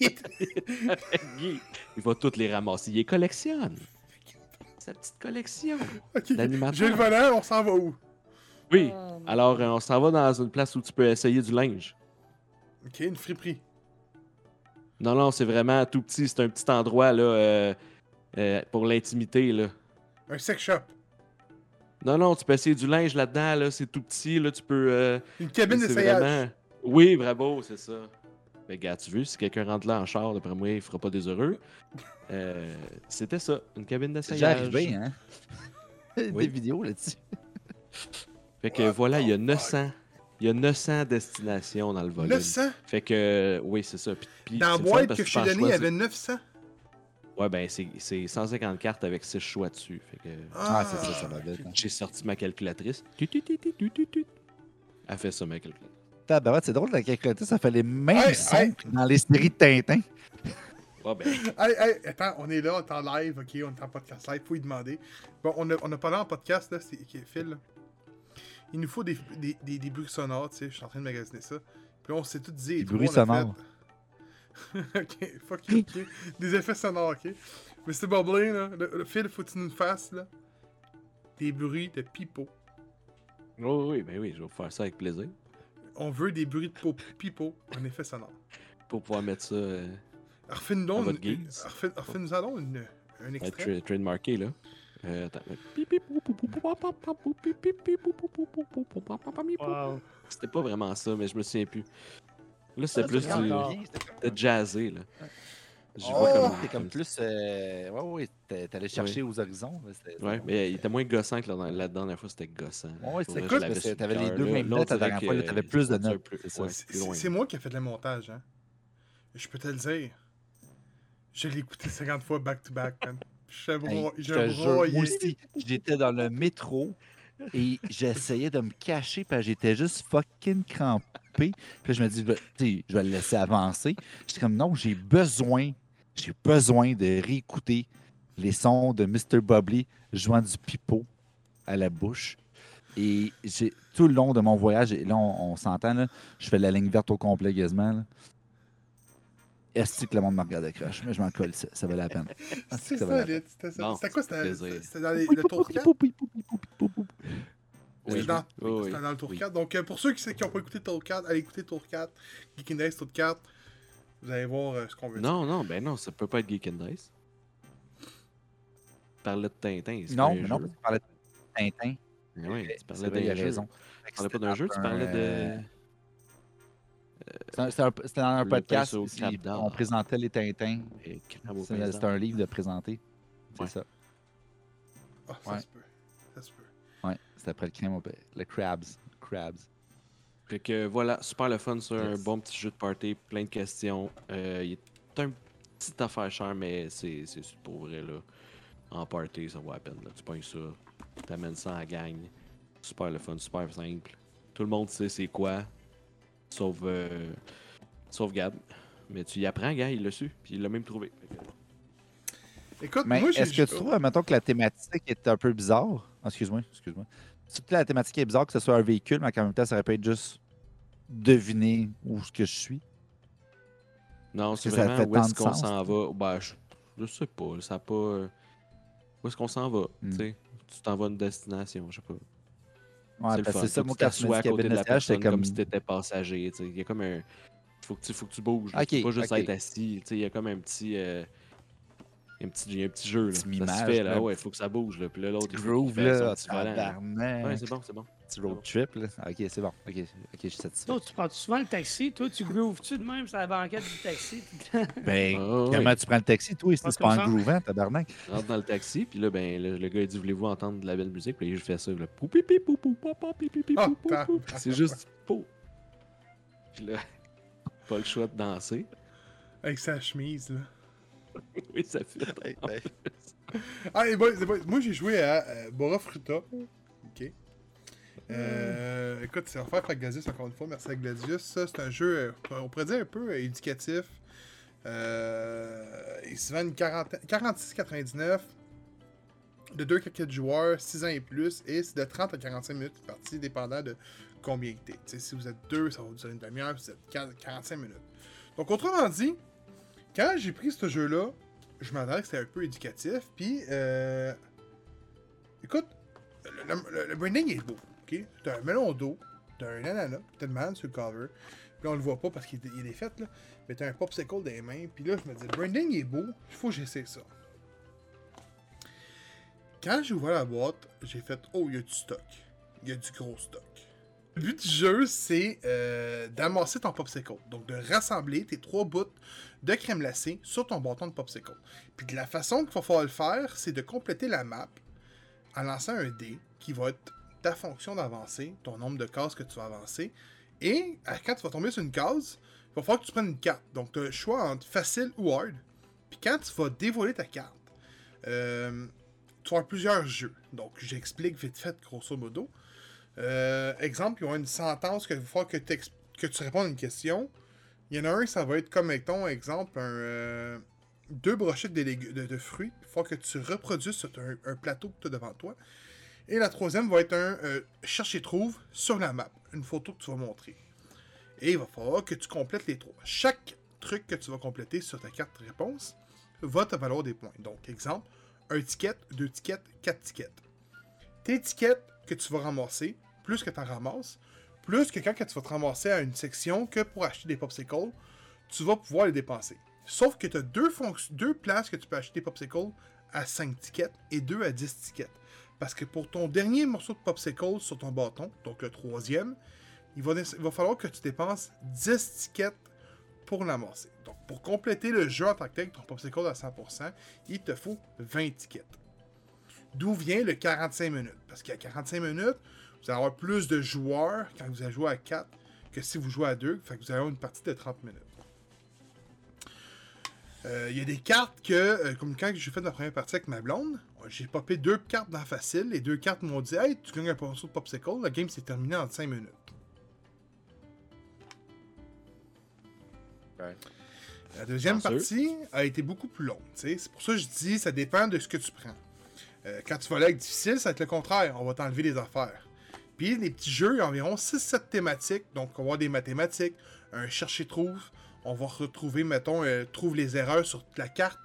Speaker 1: il
Speaker 2: va toutes les ramasser. Il les collectionne. Sa petite collection
Speaker 1: Ok,
Speaker 2: d'animateurs.
Speaker 1: J'ai le volant, on s'en va où?
Speaker 2: Oui. Alors, euh, on s'en va dans une place où tu peux essayer du linge.
Speaker 1: Ok, une friperie.
Speaker 2: Non, non, c'est vraiment tout petit. C'est un petit endroit là, euh, euh, pour l'intimité. Là.
Speaker 1: Un sex shop.
Speaker 2: Non, non, tu peux essayer du linge là-dedans. Là, c'est tout petit. Là, tu peux. euh,
Speaker 1: Une cabine
Speaker 2: c'est
Speaker 1: d'essayage.
Speaker 2: vraiment- Oui, bravo, c'est ça. Mais gars, tu veux, si quelqu'un rentre là en char, d'après moi, il fera pas des heureux. Euh, C'était ça, une cabine d'essayage.
Speaker 3: arrivé, hein?
Speaker 2: Oui.
Speaker 3: Des vidéos là-dessus.
Speaker 2: Fait que voilà, il y a 900. Il y a 900 destinations dans le volume.
Speaker 1: 900?
Speaker 2: Fait que, oui, c'est ça. Puis- puis
Speaker 1: Dans
Speaker 2: parce
Speaker 1: que je
Speaker 2: en
Speaker 1: donnée, il y avait 900.
Speaker 2: Ouais, ben, c'est- c'est 150 cartes avec 6 choix dessus. Fait que
Speaker 3: Ah, c'est ça, ça va vite. hein.
Speaker 2: j'ai sorti ma calculatrice. Tu, tu, tu, tu, tu, tu, tu. Elle fait ça, ma calculatrice.
Speaker 3: Tabarouette, c'est drôle, la calculatrice, ça fait les mêmes
Speaker 1: Hey,
Speaker 3: sons
Speaker 1: hey.
Speaker 3: que dans les séries de Tintin.
Speaker 2: Ouais, ben,
Speaker 1: Hey, hey, attends, on est là, on est en live, ok, on est en podcast live, faut y demander. Bon, on a, on a parlé en podcast, là, c'est qui est Phil. là. Il nous faut des, des, des, des bruits sonores, tu sais, je suis en train de magasiner ça. Puis là, on s'est tout dit.
Speaker 3: Des bruits sonores.
Speaker 1: fait- ok, fuck you, ok. Des effets sonores, ok. Mr. Bubbly, là, le, le Phil, faut que tu nous fasses, là, des bruits de pipeau.
Speaker 2: oui, oui, ben oui, je vais vous faire ça avec plaisir.
Speaker 1: On veut des bruits de pipeau en effet sonore.
Speaker 2: Pour pouvoir mettre ça. Euh,
Speaker 1: Refais-nous donc
Speaker 2: votre
Speaker 1: une- refais- un extrait.
Speaker 2: tra- trademarké, là. Euh. C'était pas vraiment ça, mais je me souviens plus. Là, c'était plus du. jazzé, là. Je
Speaker 3: Oh,
Speaker 2: vois comme-
Speaker 3: t'es comme plus. Euh... Ouais, ouais, t'allais chercher aux horizons.
Speaker 2: Ouais, mais il était moins gossant que la, la dernière fois, c'était gossant.
Speaker 3: Ouais, c'était cool, parce que t'avais
Speaker 2: le
Speaker 3: les deux mêmes notes la dernière fois, t'avais plus de notes, c'est
Speaker 1: moi qui ai fait le montage, hein. Je peux te le dire. Je l'ai écouté 50 fois back-to-back, man. Je
Speaker 3: Hey,
Speaker 1: bro...
Speaker 3: je
Speaker 1: je
Speaker 3: te jure, moi
Speaker 1: broyais.
Speaker 3: aussi, j'étais dans le métro et j'essayais de me cacher parce que j'étais juste fucking crampé. Puis je me dis, je vais- tu sais, je vais le laisser avancer. J'étais comme, non, j'ai besoin, j'ai besoin de réécouter les sons de Mr. Bubbly jouant du pipeau à la bouche. Et j'ai tout le long de mon voyage, et là, on, on s'entend, là, je fais la ligne verte au complet quasiment. là. Est-ce que le monde me regarde de croche? Mais je m'en colle, ça, ça valait la peine. Est-ce
Speaker 1: C'est solide. C'était ça.
Speaker 2: Bon,
Speaker 1: C'était quoi? C'était dans les- le tour 4?
Speaker 2: Oui,
Speaker 1: C'était dans,
Speaker 2: oui.
Speaker 1: le tour
Speaker 2: Oui.
Speaker 1: 4. Donc, euh, pour ceux qui n'ont pas écouté le tour 4, allez écouter le tour 4. Geek and Dice, tour 4. Vous allez voir euh, ce qu'on veut dire.
Speaker 2: Non, non, ben non, ça peut pas être Geek and Dice. Tu parlais de Tintin.
Speaker 3: Non, mais non, tu parlais de Tintin.
Speaker 2: Oui, tu
Speaker 3: C'est
Speaker 2: parlais
Speaker 3: vrai, il a
Speaker 2: d'un jeu.
Speaker 3: raison.
Speaker 2: Tu parlais pas d'un jeu, tu parlais de.
Speaker 3: C'était un- un- dans un
Speaker 2: Le
Speaker 3: podcast
Speaker 2: d'or.
Speaker 3: on présentait les Tintins. C'était un livre de présenter. C'est
Speaker 2: Ouais.
Speaker 3: ça.
Speaker 1: Ah, ça
Speaker 3: Ouais.
Speaker 1: se peut. Ça se peut.
Speaker 3: Ouais, c'était après le crème au Le Crabs. Crabs.
Speaker 2: Fait que voilà, super le fun sur un
Speaker 3: Yes.
Speaker 2: bon petit jeu de party, plein de questions. Euh, il est un petit affaire cher, mais c'est c'est pour vrai là. En party, ça vaut la peine. Là. Tu pognes ça, t'amènes ça en gang. Super le fun, super simple. Tout le monde sait c'est quoi. Sauf, euh, sauf Gab. Mais tu y apprends, gars, il l'a su. Puis il l'a même trouvé.
Speaker 1: Écoute,
Speaker 3: Mais
Speaker 1: moi,
Speaker 3: est-ce que tu trouves, mettons, que la thématique est un peu bizarre? Excuse-moi, excuse-moi. toute la thématique est bizarre que ce soit un véhicule, mais en même temps, ça aurait pu être juste deviner où ce que je suis?
Speaker 2: Non, c'est
Speaker 3: ça
Speaker 2: vraiment
Speaker 3: fait
Speaker 2: où est-ce qu'on s'en va? Ben, je, je sais pas. Ça a pas. euh, Où est-ce qu'on s'en va?
Speaker 3: Hmm.
Speaker 2: tu sais? Tu t'en vas à une destination, je sais pas.
Speaker 3: Ouais,
Speaker 2: c'est
Speaker 3: ça,
Speaker 2: t'assoies à côté de la personne comme
Speaker 3: comme.
Speaker 2: si t'étais passager. Il y a comme un. Faut que tu, faut que tu bouges. pas juste être assis. Il y a comme un petit. euh, Un petit, il y a un petit jeu. Là.
Speaker 3: Petit
Speaker 2: Ça se
Speaker 3: mimage,
Speaker 2: fait, là.
Speaker 3: là.
Speaker 2: Ouais, faut que ça bouge. Là. Puis là, l'autre, il
Speaker 3: Groove, là,
Speaker 2: c'est bon, c'est bon.
Speaker 3: Petit road trip, là. Ok, c'est bon. Ok, ok, je suis satisfait.
Speaker 4: Toi, tu prends souvent le taxi? Toi, tu grooves-tu de même sur la banquette du taxi?
Speaker 3: Ben,
Speaker 2: Ah,
Speaker 3: comment tu prends le taxi, toi, c'est pas en groovant, tabarnak?
Speaker 2: Je rentre dans le taxi, puis là, ben, le, le gars, il dit Voulez-vous entendre de la belle musique? Puis là, je fais ça. Là, pou, pi, pou, pou, pou,
Speaker 1: Ah,
Speaker 2: pou, pou,
Speaker 1: t'as-
Speaker 2: pou. C'est juste pou. Puis là, pas le choix de danser.
Speaker 1: Avec sa chemise, là.
Speaker 2: Oui, ça fait.
Speaker 1: Ah, les boys, les boys, moi j'ai joué à euh, Bora Fruta. Ok. Euh, écoute, c'est offert par Gladius encore une fois. Merci à Gladius. C'est un jeu, euh, on pourrait dire un peu euh, éducatif. Euh, il se vend une 40 46,99 de 2 à 4 joueurs, 6 ans et plus, et c'est de 30 à 45 minutes de partie, dépendant de combien. Tu sais, si vous êtes 2, ça va durer une demi-heure, si vous êtes 4, 45 minutes. Donc, autrement dit, quand j'ai pris ce jeu-là, je m'attendais que c'était un peu éducatif, puis, euh, écoute, le, le- le- le branding est beau, ok? T'as un melon d'eau, t'as un ananas, t'as une banane sur le cover, puis on le voit pas parce qu'il il est fait, là, mais t'as un popsicle dans les mains, puis là, je me dis, le branding est beau, il faut que j'essaie ça. Quand j'ai ouvert la boîte, j'ai fait, oh, il y a du stock. Il y a du gros stock. Le but du jeu, c'est euh, d'amasser ton popsicle. Donc, de rassembler tes trois bouts de crème glacée sur ton bâton de popsicle. Puis de la façon qu'il va falloir le faire, c'est de compléter la map en lançant un dé qui va être ta fonction d'avancer, ton nombre de cases que tu vas avancer. Et à- quand tu vas tomber sur une case, il va falloir que tu prennes une carte. Donc, tu as le choix entre facile ou hard. Puis quand tu vas dévoiler ta carte, euh, tu vas avoir plusieurs jeux. Donc, j'explique vite fait, grosso modo. Euh, exemple, il y aura une sentence que falloir que, que tu répondes à une question. Il y en a un, ça va être comme, mettons, exemple, un, euh, deux brochettes de, fruits. Il faut que tu reproduises sur un plateau que tu as devant toi. Et la troisième va être un euh, cherche et trouve sur la map. Une photo que tu vas montrer. Et il va falloir que tu complètes les trois. Chaque truc que tu vas compléter sur ta carte réponse va te valoir des points. Donc, exemple, un ticket, deux tickets, quatre tickets. Tes tickets que tu vas ramasser, plus que tu en ramasses, plus que quand tu vas te ramasser à une section que pour acheter des popsicles, tu vas pouvoir les dépenser. Sauf que tu as deux, places que tu peux acheter des popsicles à 5 tickets et deux à 10 tickets. Parce que pour ton dernier morceau de popsicle sur ton bâton, donc le troisième, il va, falloir que tu dépenses 10 tickets pour l'amasser. Donc pour compléter le jeu en tant que tel, ton popsicle à 100%, il te faut 20 tickets. D'où vient le 45 minutes? Parce qu'à 45 minutes, vous allez avoir plus de joueurs quand vous allez jouer à 4 que si vous jouez à 2. Fait que vous allez avoir une partie de 30 minutes. Euh, Il y a des cartes que, euh, comme quand j'ai fait la première partie avec ma blonde, j'ai popé deux cartes dans facile. Les deux cartes m'ont dit Hey, tu gagnes un morceau de popsicle. La game s'est terminée en 5 minutes.
Speaker 2: Ouais.
Speaker 1: La deuxième partie a été beaucoup plus longue. C'est pour ça que je dis ça dépend de ce que tu prends. Euh, quand tu vas aller avec difficile, ça va être le contraire. On va t'enlever les affaires. Puis les petits jeux, il y a environ 6-7 thématiques. Donc on va avoir des mathématiques, un chercher-trouve. On va retrouver, mettons, euh, trouve les erreurs sur la carte.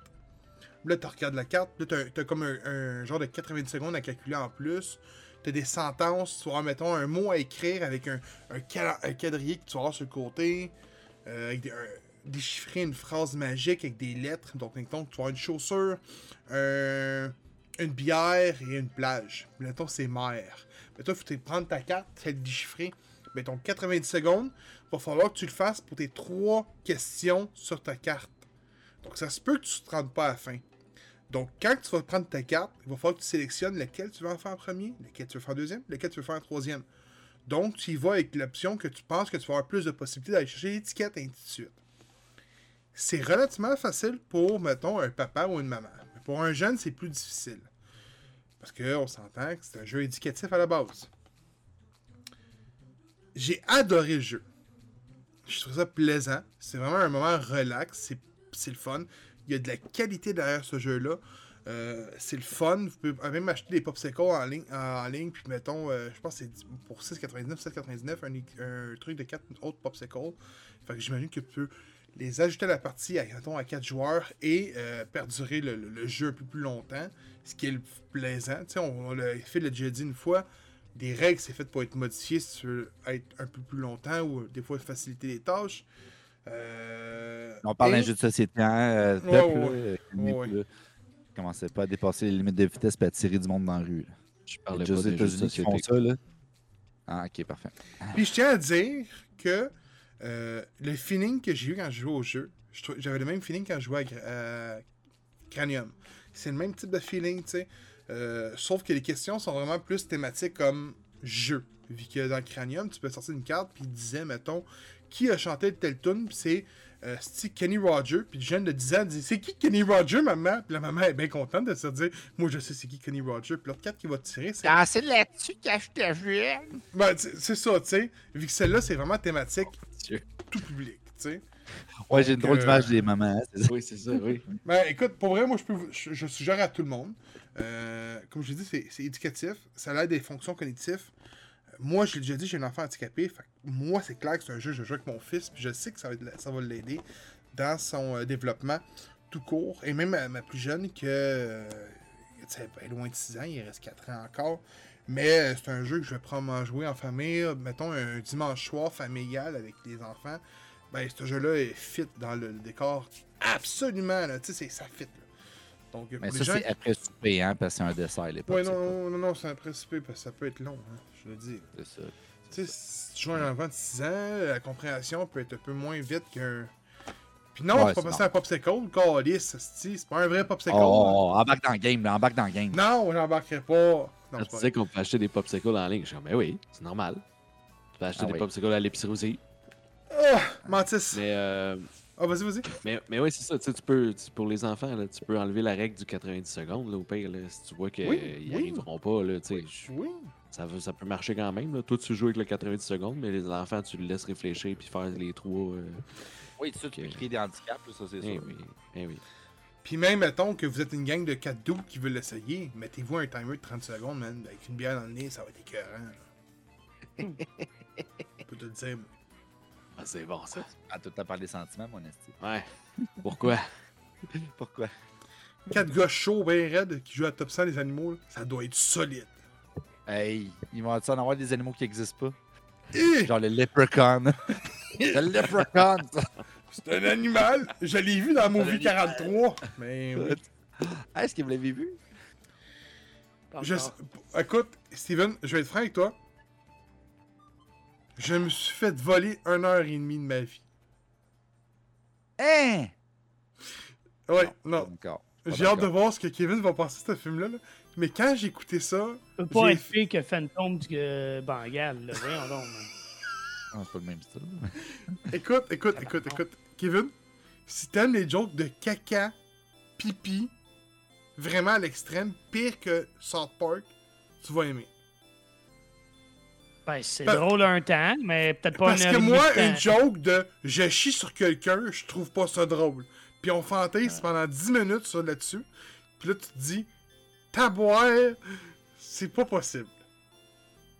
Speaker 1: Là, tu regardes la carte. Là, tu as, comme un, genre de 90 secondes à calculer en plus. Tu as des sentences. Tu vas mettons, un mot à écrire avec un, un, un quadrillé que tu vas avoir sur le côté. Euh, avec des, déchiffrer une phrase magique avec des lettres. Donc, mettons, tu vas avoir une chaussure, un- une bière et une plage. Mettons, c'est mer. Mais toi, il faut prendre ta carte, tu déchiffrer. Mettons, 90 secondes, il va falloir que tu le fasses pour tes trois questions sur ta carte. Donc, ça se peut que tu te rendes pas à la fin. Donc, quand tu vas prendre ta carte, il va falloir que tu sélectionnes lequel tu veux en faire en premier, lequel tu veux faire en deuxième, lequel tu veux faire en troisième. Donc, tu y vas avec l'option que tu penses que tu vas avoir plus de possibilités d'aller chercher l'étiquette, et ainsi de suite. C'est relativement facile pour, mettons, un papa ou une maman. Mais pour un jeune, c'est plus difficile. Parce qu'on s'entend que c'est un jeu éducatif à la base. J'ai adoré le jeu. Je trouve ça plaisant. C'est vraiment un moment relax. C'est, c'est le fun. Il y a de la qualité derrière ce jeu-là. Euh, c'est le fun. Vous pouvez même acheter des popsicles en ligne, en, ligne puis mettons, euh, je pense que c'est pour 6,99, 7,99, un, un truc de 4 autres popsicles. Fait que j'imagine que tu peux les ajouter à la partie à, mettons, à 4 joueurs et euh, perdurer le, le- le jeu un peu plus longtemps, ce qui est le plaisant. Tu sais, on, l'a fait, déjà dit une fois, des règles, c'est fait pour être modifié si tu veux être un peu plus longtemps ou des fois faciliter les tâches. Euh,
Speaker 3: On parle
Speaker 1: et-
Speaker 3: d'un jeu de société, hein, euh,
Speaker 1: Ouais,
Speaker 3: peuple,
Speaker 1: ouais,
Speaker 3: là,
Speaker 1: ouais.
Speaker 3: euh, là. Commencez pas à dépasser les limites de vitesse et à tirer du monde dans la rue. là.
Speaker 2: Je parlais pas des jeux de
Speaker 3: États-Unis qui font
Speaker 2: société.
Speaker 3: ça, là. Ah, ok, parfait.
Speaker 1: Puis je tiens à dire que euh, le feeling que j'ai eu quand je jouais au jeu, j'avais le même feeling quand je jouais à, Cranium. C'est le même type de feeling, tu sais. Euh, sauf que les questions sont vraiment plus thématiques comme jeu. Vu que dans Cranium, tu peux sortir une carte, puis il disait, mettons, qui a chanté tel tune, puis c'est euh, Kenny Roger, puis le jeune de 10 ans dit C'est qui Kenny Roger, maman? Puis la maman est bien contente de se dire Moi, je sais c'est qui Kenny Roger, puis l'autre carte qui va tirer, c'est
Speaker 3: Ah, c'est là-dessus que je jeune.
Speaker 1: Ben, c'est ça, tu sais. Vu que celle-là, c'est vraiment thématique
Speaker 2: Dieu.
Speaker 1: tout public, tu sais.
Speaker 3: Ouais, j'ai une drôle
Speaker 1: euh,
Speaker 3: d'image des mamans. hein.
Speaker 2: Oui, c'est ça, oui.
Speaker 1: Ben, écoute, pour vrai, moi, je, peux, vous- je, je suggère à tout le monde. Euh, comme je l'ai dit, c'est éducatif. Ça a des fonctions cognitives. Euh, Moi, je l'ai déjà dit, j'ai un enfant handicapé. Fait moi, c'est clair que c'est un jeu que je joue avec mon fils. Puis je sais que ça va, être- ça va l'aider dans son euh, développement tout court. Et même ma, ma plus jeune, que euh, tu sais, elle est loin de 6 ans, il reste 4 ans encore. Mais euh, c'est un jeu que je vais probablement jouer en famille. Mettons un dimanche soir familial avec les enfants. Ben, ce jeu-là est fit dans le, le décor. Absolument, là. Tu sais, ça fit. Là. Donc,
Speaker 3: Mais ça,
Speaker 1: gens
Speaker 3: c'est après souper, hein, parce que c'est un dessert, les
Speaker 1: Ouais, non, non, non, non, c'est un précipé parce que ça peut être long, hein, je le dis.
Speaker 3: C'est ça.
Speaker 1: Tu sais, si tu joues un enfant de 6 ans, la compréhension peut être un peu moins vite qu'un. Puis non,
Speaker 3: Ouais,
Speaker 1: c'est pas passé à un popsicle, calice, c'est pas un vrai popsicle.
Speaker 3: Oh, oh, oh, embarque dans le game, là, embarque dans le game.
Speaker 1: Non, j'embarquerai pas. Non,
Speaker 2: Quand
Speaker 1: c'est
Speaker 2: tu
Speaker 1: pas
Speaker 2: disais qu'on peut acheter des popsicles en ligne, je suis comme, mais oui, c'est normal. Tu peux acheter
Speaker 3: Ah
Speaker 2: des
Speaker 3: oui.
Speaker 2: popsicles à l'épicerie aussi.
Speaker 1: Ah, Mantis.
Speaker 2: Mais, euh,
Speaker 1: Ah, vas-y, vas-y.
Speaker 2: mais, mais oui, c'est ça. Tu sais, tu peux, tu- pour les enfants, là, tu peux enlever la règle du 90 secondes, là, au pire, là, si tu vois qu'ils
Speaker 1: Oui, oui.
Speaker 2: arriveront pas. Là, tu sais, je-
Speaker 1: Oui.
Speaker 2: Ça, veut- ça peut marcher quand même. Là. Toi, tu joues avec le 90 secondes, mais les enfants, tu les laisses réfléchir puis faire les trois. euh,
Speaker 3: Oui, tu peux
Speaker 2: Ok.
Speaker 3: créer des handicaps, là, ça, c'est
Speaker 2: eh
Speaker 3: sûr.
Speaker 2: oui, eh oui.
Speaker 1: Puis même, mettons que vous êtes une gang de 4 doubles qui veulent l'essayer, mettez-vous un timer de 30 secondes, man, avec une bière dans le nez, ça va être écœurant. là. Je peux te le dire.
Speaker 2: Ah, c'est bon, ça.
Speaker 3: À tout à parler des sentiments, mon esti.
Speaker 2: Ouais. Pourquoi?
Speaker 3: Pourquoi?
Speaker 1: 4 gars chauds, bien raides, qui jouent à top 100 des animaux, là, ça doit être solide.
Speaker 3: Hey, ils vont en avoir des animaux qui n'existent pas? Genre le leprechaun. le leprechaun! ça.
Speaker 1: C'est un animal! Je l'ai vu dans Movie 43. Mais oui.
Speaker 3: Ah, Est-ce que vous l'avez vu?
Speaker 1: Je-. Écoute, Steven, je vais être franc avec toi. Je me suis fait voler une heure et demie de ma vie.
Speaker 3: Hein?
Speaker 1: Ouais, non. J'ai hâte de voir ce que Kevin va penser de ce film-là. là. Mais quand j'ai écouté ça,
Speaker 4: Ça peut pas
Speaker 1: J'ai-
Speaker 4: être pire que Phantom du euh, Bengale, là. Voyons donc, man.
Speaker 3: Non, c'est pas le même style.
Speaker 1: écoute, écoute, écoute, écoute. Kevin, si t'aimes les jokes de caca, pipi, vraiment à l'extrême, pire que South Park, tu vas aimer.
Speaker 4: Ben, c'est drôle un temps, mais peut-être pas
Speaker 1: Parce
Speaker 4: une
Speaker 1: que moi, une joke de je chie sur quelqu'un, je trouve pas ça drôle. Puis on fantase pendant 10 minutes sur là-dessus. Puis là, tu te dis, taboire, c'est pas possible.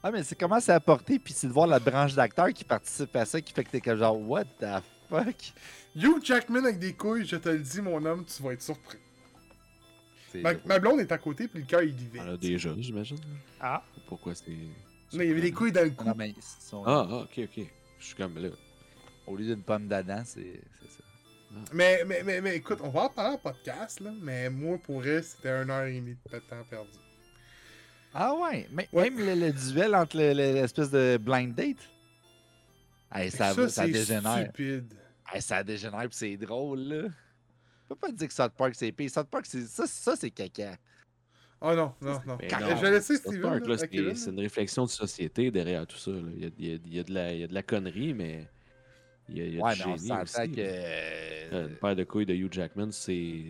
Speaker 3: Ah, mais c'est comment c'est apporté, puis c'est de voir la branche d'acteurs qui participe à ça qui fait que t'es comme genre, what the fuck?
Speaker 1: Hugh Jackman avec des couilles, je te le dis, mon homme, tu vas être surpris. Ma, ma blonde est à côté, puis le cœur, il
Speaker 2: a déjà, j'imagine.
Speaker 4: Ah,
Speaker 2: Pourquoi c'est.
Speaker 1: Non, il y avait des couilles dans le cou.
Speaker 3: Non, mais ils sont-
Speaker 2: Ah, ah, ok, ok. Je suis comme là.
Speaker 3: au lieu d'une pomme d'Adam, c'est c'est ça.
Speaker 1: Mais, mais, mais, mais écoute, on va en parler en podcast, là. Mais moi, pour vrai, c'était une heure et demie de temps perdu.
Speaker 3: Ah ouais, mais
Speaker 1: Ouais.
Speaker 3: même le, le duel entre le- le- l'espèce de blind date. Hey, ça, ça
Speaker 1: c'est
Speaker 3: dégénère.
Speaker 1: stupide.
Speaker 3: Hey, ça dégénère pis c'est drôle là. Je peux pas dire que South Park c'est pire. South Park c'est ça, ça c'est caca.
Speaker 1: Oh non, non, non. Je vais laisser
Speaker 2: South
Speaker 1: Steven.
Speaker 2: C'est une réflexion de société derrière tout ça. là. Il, y il y a- il y a de la, il y a de la connerie, mais il y a, il y a
Speaker 3: Ouais,
Speaker 2: du
Speaker 3: mais
Speaker 2: génie aussi,
Speaker 3: que.
Speaker 2: là.
Speaker 3: euh,
Speaker 2: Euh, Le père de couilles de Hugh Jackman, c'est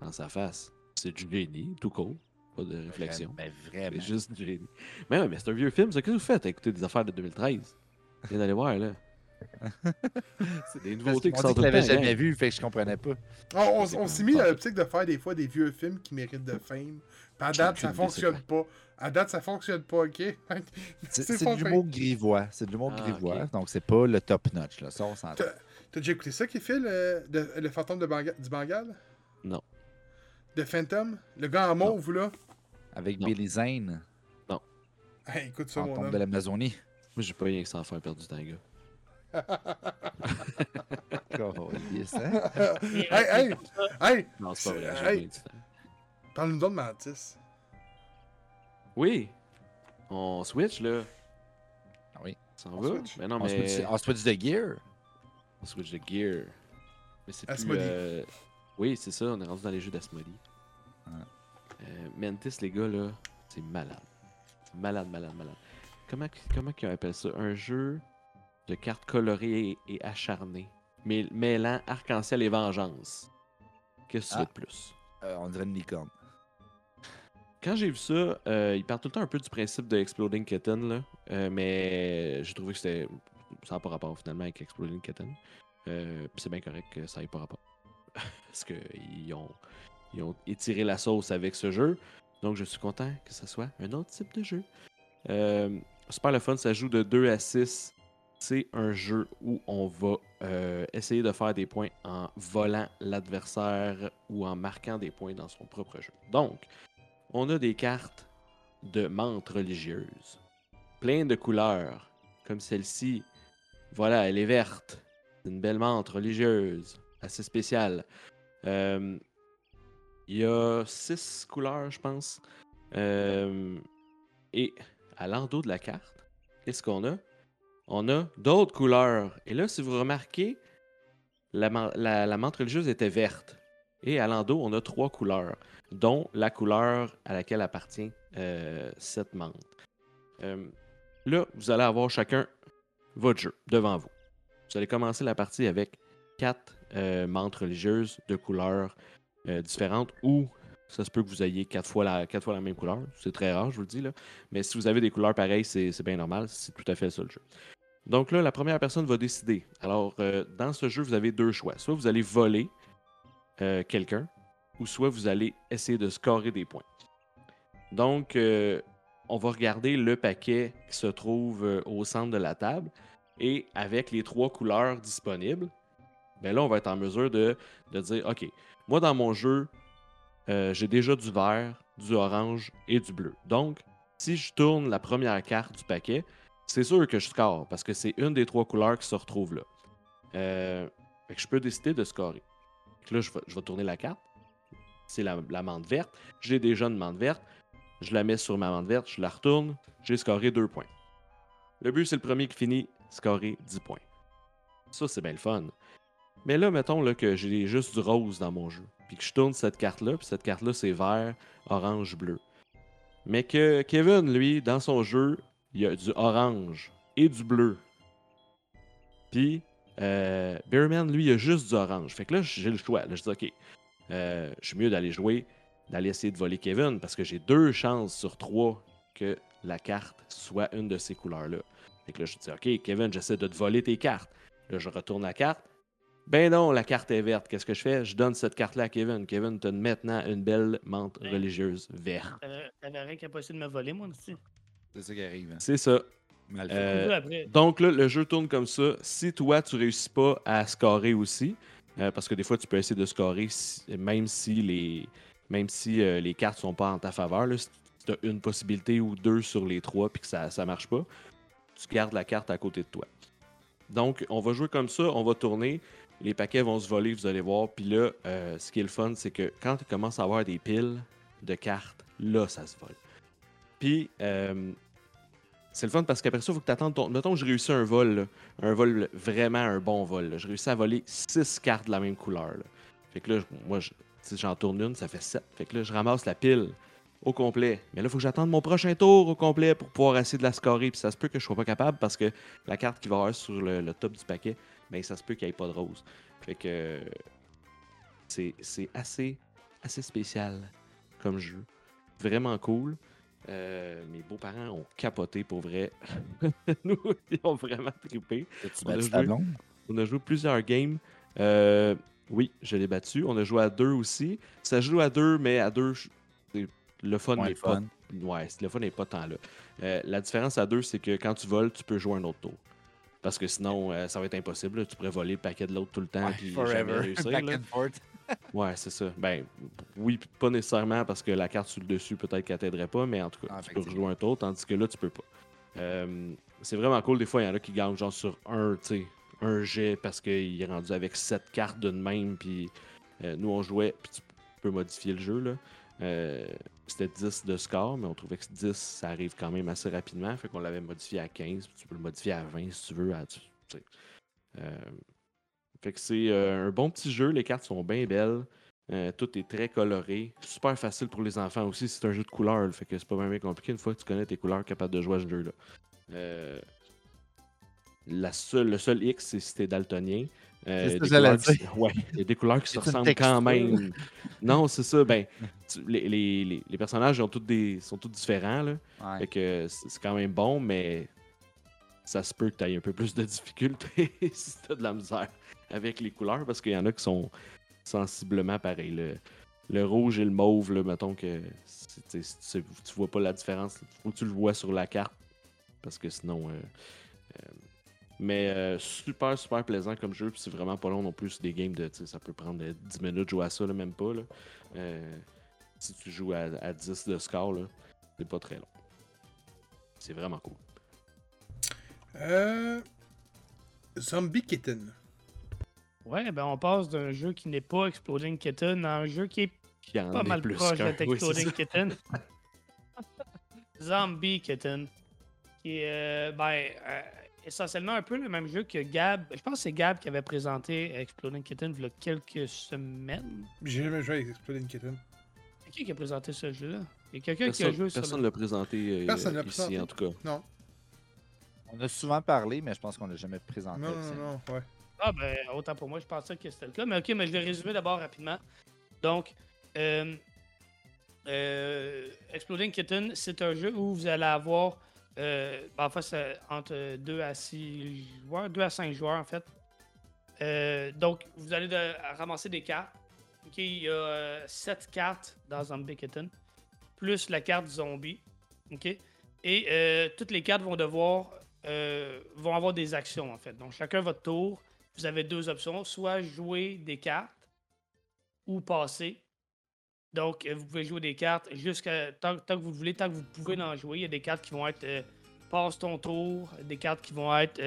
Speaker 2: dans sa face. C'est du génie, tout court. Pas de réflexion.
Speaker 3: Mais
Speaker 2: C'est
Speaker 3: vraiment.
Speaker 2: juste du génie. Mais ouais, mais c'est un vieux film, ça. Qu'est-ce que vous faites? Écoutez des affaires de 2013. Viens d'aller voir, là. C'est des
Speaker 3: Parce
Speaker 2: nouveautés
Speaker 3: qu'on
Speaker 2: qui sont
Speaker 3: que je l'avais jamais vu, fait que je comprenais pas.
Speaker 1: On, on-
Speaker 2: C'est
Speaker 1: s'est mis dans l'optique de faire des fois des vieux films qui méritent de fame. À date, ça fonctionne pas. À date, ça fonctionne pas, ok?
Speaker 3: C'est de
Speaker 1: fin.
Speaker 3: l'humour grivois. C'est de l'humour
Speaker 2: Ah,
Speaker 3: grivois.
Speaker 2: ok.
Speaker 3: Donc, c'est pas le top notch. Là. Ça, on s'entend.
Speaker 1: T'as t'as déjà écouté ça qui fait le, de- le fantôme de Banga- du Bengale?
Speaker 2: Non.
Speaker 1: De Phantom? Le gars en mauve, là?
Speaker 3: Avec
Speaker 2: Non.
Speaker 3: Billy Zane,
Speaker 1: Hey, écoute ça, mon
Speaker 3: fantôme
Speaker 1: homme.
Speaker 3: de l'Amazonie.
Speaker 2: Moi, j'ai pas rien que ça à faire perdre du temps, gars.
Speaker 3: Câlisse, hein?
Speaker 1: Hey, hey! Hey!
Speaker 2: Non, c'est pas vrai, j'ai
Speaker 1: Hey.
Speaker 2: bien du temps.
Speaker 1: Parle-nous de Mantis.
Speaker 2: Oui! On switch, là.
Speaker 3: Ah oui.
Speaker 2: Ça en
Speaker 1: On
Speaker 2: va?
Speaker 1: switch?
Speaker 2: Ben non,
Speaker 3: On
Speaker 2: mais...
Speaker 3: switch, on switch de gear.
Speaker 2: On switch de gear. Mais c'est plus... Euh, Oui, c'est ça, on est rendu dans les jeux d'Asmodee.
Speaker 3: Ouais.
Speaker 2: Euh, Mantis, les gars, là, c'est malade. C'est malade, malade, malade. Comment, comment qu'ils appellent ça? Un jeu de cartes colorées et, et acharnées, mais mêlant arc-en-ciel et vengeance. Qu'est-ce que tu
Speaker 3: Ah.
Speaker 2: veux de plus?
Speaker 3: Euh, on dirait une licorne.
Speaker 2: Quand j'ai vu ça, euh, il tout le temps un peu du principe de Exploding Kitten, là. Euh, mais j'ai trouvé que c'était. Ça n'a pas rapport finalement avec Exploding Kitten. Euh, c'est bien correct que ça n'ait pas rapport. Parce qu'ils ont, ils ont étiré la sauce avec ce jeu. Donc je suis content que ce soit un autre type de jeu. Euh, super le fun, ça joue de 2 à 6. C'est un jeu où on va essayer de faire des points en volant l'adversaire ou en marquant des points dans son propre jeu. Donc, on a des cartes de menthe religieuses, plein de couleurs, comme celle-ci. Voilà, elle est verte. C'est une belle menthe religieuse, assez spéciale. Euh, Il y a six couleurs, je pense. Euh, et à l'endos de la carte, qu'est-ce qu'on a? On a d'autres couleurs. Et là, si vous remarquez, la, la, la religieuse était verte. Et à l'endos, on a trois couleurs dont la couleur à laquelle appartient euh, cette menthe. Euh, là, vous allez avoir chacun votre jeu devant vous. Vous allez commencer la partie avec quatre euh, religieuses de couleurs euh, différentes ou ça se peut que vous ayez quatre fois la, même couleur. C'est très rare, je vous le dis. Là. Mais si vous avez des couleurs pareilles, c'est bien normal. C'est tout à fait ça le jeu. Donc là, la première personne va décider. Alors, dans ce jeu, vous avez deux choix. Soit vous allez voler euh, quelqu'un, ou soit vous allez essayer de scorer des points. Donc, euh, on va regarder le paquet qui se trouve euh, au centre de la table et avec les trois couleurs disponibles, ben là, on va être en mesure de, de dire, OK, moi dans mon jeu, j'ai déjà du vert, du orange et du bleu. Donc, si je tourne la première carte du paquet, c'est sûr que je score parce que c'est une des trois couleurs qui se retrouve là. Je peux décider de scorer. Là, je vais, tourner la carte. C'est la, la verte. J'ai déjà une menthe verte. Je la mets sur ma menthe verte, je la retourne. J'ai scoré 2 points. Le but, c'est le premier qui finit, scorer 10 points. Ça, c'est bien le fun. Mais là, mettons là, que j'ai juste du rose dans mon jeu. Puis que je tourne cette carte-là, puis cette carte-là, c'est vert, orange, bleu. Mais que Kevin, lui, dans son jeu, il y a du orange et du bleu. Puis euh, Bearman, lui, il a juste du orange. Fait que là, j'ai le choix. Là, je dis, OK, euh, je suis mieux d'aller jouer, d'aller essayer de voler Kevin parce que j'ai deux chances sur trois que la carte soit une de ces couleurs-là. Fait que là, je dis, OK, Kevin, j'essaie de te voler tes cartes. Là, je retourne la carte. Ben non, la carte est verte. Qu'est-ce que je fais? Je donne cette carte-là à Kevin. Kevin te donne maintenant une belle menthe
Speaker 4: Ben.
Speaker 2: religieuse verte.
Speaker 4: T'avais t'avais rien qu'à pas de me voler, moi, aussi.
Speaker 3: C'est ça qui arrive. hein.
Speaker 2: C'est ça.
Speaker 3: Mal fait.
Speaker 2: Euh. Donc là, le jeu tourne comme ça. Si toi, tu réussis pas à scorer aussi, euh, parce que des fois, tu peux essayer de scorer si- même si les, même si, euh, les cartes sont pas en ta faveur. là. si tu as une possibilité ou deux sur les trois puis que ça ne marche pas, tu gardes la carte à côté de toi. Donc, on va jouer comme ça, on va tourner. Les paquets vont se voler, vous allez voir. Puis là, euh, ce qui est le fun, c'est que quand tu commences à avoir des piles de cartes, là, ça se vole. Puis, euh, c'est le fun parce qu'après ça, il faut que tu attendes ton. Mettons que j'ai réussi un vol, un vol, vraiment un bon vol. J'ai réussi à voler six cartes de la même couleur. Fait que là, moi, si j'en tourne une, ça fait 7. Fait que là, je ramasse la pile au complet. Mais là, il faut que j'attende mon prochain tour au complet pour pouvoir essayer de la scorer. Puis ça se peut que je sois pas capable parce que la carte qui va avoir sur le, top du paquet, ben, ça se peut qu'il n'y ait pas de rose. Fait que c'est c'est assez, assez spécial comme jeu. Vraiment cool. Euh, mes beaux-parents ont capoté pour vrai. Nous, ils ont vraiment trippé. On a joué. On a joué plusieurs games. Euh, oui, je l'ai battu. On a joué à deux aussi. Ça joue à deux, mais à deux, le fun n'est pas. Ouais, le fun n'est pas tant là. Euh, la différence à deux, c'est que quand tu voles, tu peux jouer un autre tour. Parce que sinon, euh, ça va être impossible. là. Tu pourrais voler le paquet de l'autre tout le temps
Speaker 3: Ouais,
Speaker 2: puis jamais
Speaker 3: forever.
Speaker 2: réussir.
Speaker 3: Back
Speaker 2: là.
Speaker 3: and forth.
Speaker 2: Ouais, c'est ça. Ben, oui, pas nécessairement parce que la carte sur le dessus, peut-être qu'elle t'aiderait pas, mais en tout cas,
Speaker 3: Ah,
Speaker 2: tu peux rejouer un tour, tandis que là, tu peux pas. Euh, c'est vraiment cool. Des fois, il y en a qui gagnent genre sur un, tu sais, un jet parce qu'il est rendu avec sept cartes d'une même, puis euh, nous, on jouait, puis tu peux modifier le jeu, là. Euh, c'était 10 de score, mais on trouvait que 10, ça arrive quand même assez rapidement. Fait qu'on l'avait modifié à 15, puis tu peux le modifier à 20 si tu veux. à- tu sais. Euh, fait que c'est euh, un bon petit jeu. Les cartes sont bien belles. Euh, tout est très coloré. Super facile pour les enfants aussi. C'est un jeu de couleurs. Fait que c'est pas vraiment compliqué. Une fois que tu connais tes couleurs, capable de jouer à ce jeu-là. Euh, la seule, le seul X, c'est si t'es daltonien. Euh,
Speaker 3: C'est
Speaker 2: qui- ouais, il y a des couleurs qui se ressemblent quand même. Non, c'est ça. Ben, tu- les, les- les- personnages ont tous des, sont tous différents. Là.
Speaker 3: Ouais.
Speaker 2: Fait que c'est quand même bon, mais ça se peut que tu aies un peu plus de difficultés si tu as de la misère avec les couleurs, parce qu'il y en a qui sont sensiblement pareils. Le, le rouge et le mauve, là, mettons que si tu, vois pas la différence, faut tu le vois sur la carte, parce que sinon... euh, euh, mais euh, super, super plaisant comme jeu, puis c'est vraiment pas long non plus. Des games de. Ça peut prendre euh, 10 minutes de jouer à ça, même pas. Là. Si tu joues à, à 10 de score, c'est pas très long. C'est vraiment cool.
Speaker 1: Euh... Zombie Kitten.
Speaker 4: Ouais, ben on passe d'un jeu qui n'est pas Exploding Kitten à un jeu qui est
Speaker 2: en
Speaker 4: pas mal
Speaker 2: plus
Speaker 4: proche d'être Exploding. Kitten. Zombie Kitten. Qui est, euh, ben, euh, essentiellement un peu le même jeu que Gab. Je pense que c'est Gab qui avait présenté Exploding Kitten il y a quelques semaines.
Speaker 1: J'ai jamais joué avec Exploding Kitten.
Speaker 4: C'est qui qui a présenté ce jeu-là? Il y a quelqu'un qui a
Speaker 2: Personne
Speaker 4: joué
Speaker 2: personne ne l'a présenté euh,
Speaker 1: Personne
Speaker 2: ici,
Speaker 1: présenté.
Speaker 2: en tout cas.
Speaker 1: Non.
Speaker 3: On a souvent parlé, mais je pense qu'on l'a jamais présenté.
Speaker 1: Non, non, non, ouais.
Speaker 4: Ah ben, autant pour moi, je pensais que c'était le cas. Mais ok, mais je vais résumer d'abord rapidement. Donc, euh, euh, Exploding Kitten, c'est un jeu où vous allez avoir, euh, ben, en fait, c'est entre 2 à 6 joueurs, 2 à 5 joueurs en fait. Euh, donc, vous allez de- ramasser des cartes. Ok, il y a 7 cartes dans Zombie Kitten, plus la carte zombie. Ok, et euh, toutes les cartes vont devoir, euh, vont avoir des actions en fait. Donc, chacun votre tour, vous avez deux options, soit jouer des cartes ou passer. Donc, euh, vous pouvez jouer des cartes jusqu'à tant, que vous le voulez, tant que vous pouvez en jouer. Il y a des cartes qui vont être euh, passe ton tour, des cartes qui vont être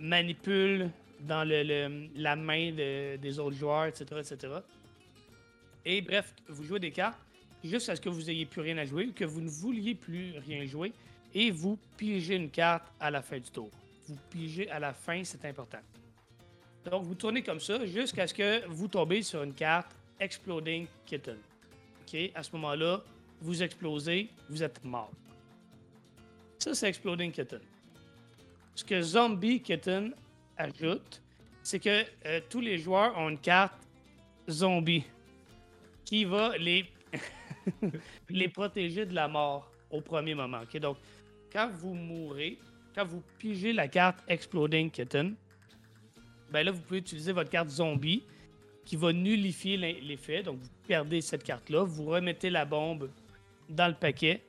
Speaker 4: manipule dans le, la main de- des autres joueurs, etc., etc. Et bref, vous jouez des cartes jusqu'à ce que vous ayez plus rien à jouer ou que vous ne vouliez plus rien jouer et vous pigez une carte à la fin du tour. Vous pigez à la fin, c'est important. Donc, vous tournez comme ça jusqu'à ce que vous tombez sur une carte Exploding Kitten. OK? À ce moment-là, vous explosez, vous êtes mort. Ça, c'est Exploding Kitten. Ce que Zombie Kitten ajoute, c'est que euh, tous les joueurs ont une carte zombie qui va les, les protéger de la mort au premier moment. OK? Donc, quand vous mourrez, quand vous pigez la carte Exploding Kitten, ben là, vous pouvez utiliser votre carte zombie qui va nullifier l'effet. Donc, vous perdez cette carte-là, vous remettez la bombe dans le paquet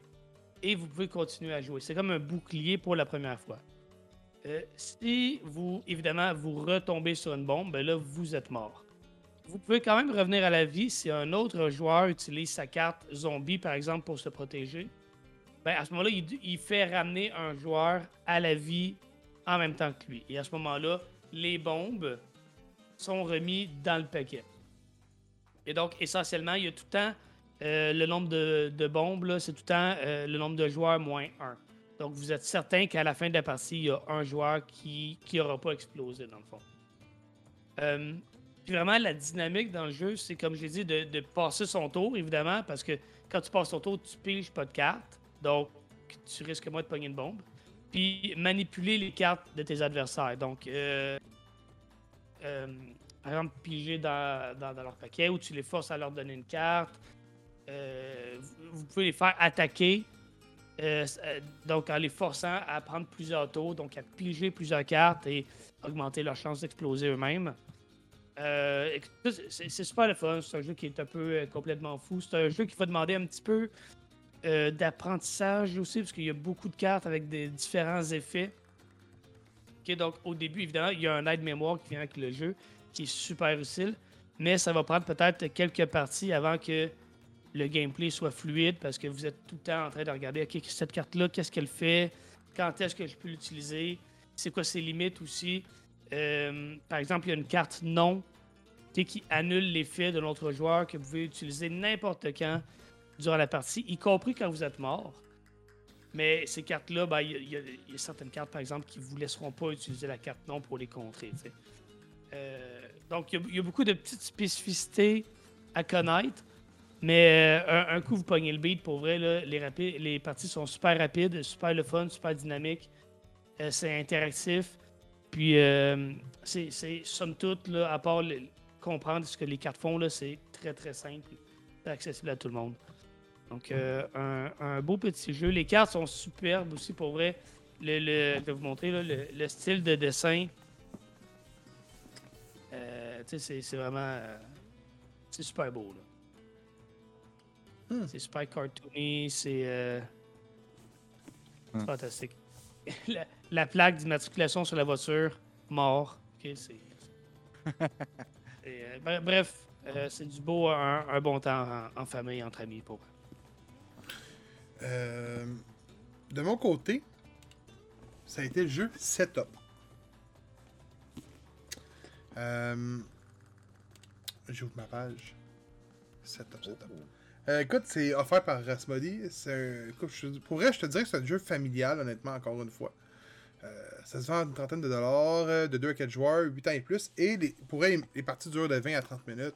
Speaker 4: et vous pouvez continuer à jouer. C'est comme un bouclier pour la première fois. Euh, si vous, évidemment, vous retombez sur une bombe, ben là, vous êtes mort. Vous pouvez quand même revenir à la vie si un autre joueur utilise sa carte zombie, par exemple, pour se protéger. Ben, à ce moment-là, il, fait ramener un joueur à la vie en même temps que lui. Et à ce moment-là, les bombes sont remis dans le paquet. Et donc, essentiellement, il y a tout le temps euh, le nombre de, bombes, c'est tout le temps euh, le nombre de joueurs moins 1. Donc, vous êtes certain qu'à la fin de la partie, il y a un joueur qui n'aura pas explosé, dans le fond. Euh, puis vraiment, la dynamique dans le jeu, c'est comme j'ai dit, de, passer son tour, évidemment, parce que quand tu passes ton tour, tu piges pas de cartes. Donc, tu risques moins de pogner une bombe. Puis, manipuler les cartes de tes adversaires. Donc, euh, euh, par exemple, piger dans, leur paquet ou tu les forces à leur donner une carte. Euh, vous, pouvez les faire attaquer donc, en les forçant à prendre plusieurs tours, donc à piger plusieurs cartes et augmenter leur chance d'exploser eux-mêmes. C'est super le fun. C'est un jeu qui est un peu complètement fou. C'est un jeu qui va demander un petit peu euh, d'apprentissage aussi, parce qu'il y a beaucoup de cartes avec des différents effets. Donc, au début, évidemment, il y a un aide-mémoire qui vient avec le jeu, qui est super utile. Mais ça va prendre peut-être quelques parties avant que le gameplay soit fluide, parce que vous êtes tout le temps en train de regarder, cette carte-là, qu'est-ce qu'elle fait? Quand est-ce que je peux l'utiliser? C'est quoi ses limites aussi? Euh, par exemple, il y a une carte non qui annule l'effet de l'autre joueur que vous pouvez utiliser n'importe quand durant la partie, y compris quand vous êtes mort. Mais ces cartes-là, ben, il y, a- il y a- certaines cartes, par exemple, qui ne vous laisseront pas utiliser la carte non pour les contrer. Euh, donc, il y a- beaucoup de petites spécificités à connaître. Mais euh, un, coup, vous pognez le beat, pour vrai, là, les, parties sont super rapides, super le fun, super dynamique. Euh, c'est interactif. Puis, c'est, somme toute, là, à part comprendre ce que les cartes font, c'est très, très simple. Accessible à tout le monde. Donc, euh, un, un beau petit jeu. Les cartes sont superbes aussi, pour vrai. Le, le- je vais vous montrer là, le, le style de dessin. Euh, c'est, vraiment. euh, c'est super beau, là.
Speaker 1: Hmm.
Speaker 4: C'est super cartoony, c'est. euh,
Speaker 3: Hmm.
Speaker 4: fantastique. la, la plaque d'immatriculation sur la voiture, mort. Ok, c'est. Et, euh, bre- bref, c'est du beau, un, un bon temps en, en famille, entre amis, pour vrai.
Speaker 1: Euh, de mon côté, ça a été le jeu Setup. Euh, J'ouvre ma page. Setup, Setup. Euh, écoute, c'est offert par Rasmodi. Pour vrai, je te dirais que c'est un jeu familial, honnêtement, encore une fois. Euh, ça se vend à une trentaine de dollars, de 2 à 4 joueurs, 8 ans et plus. Et les, pour vrai, les parties durent de 20 à 30 minutes.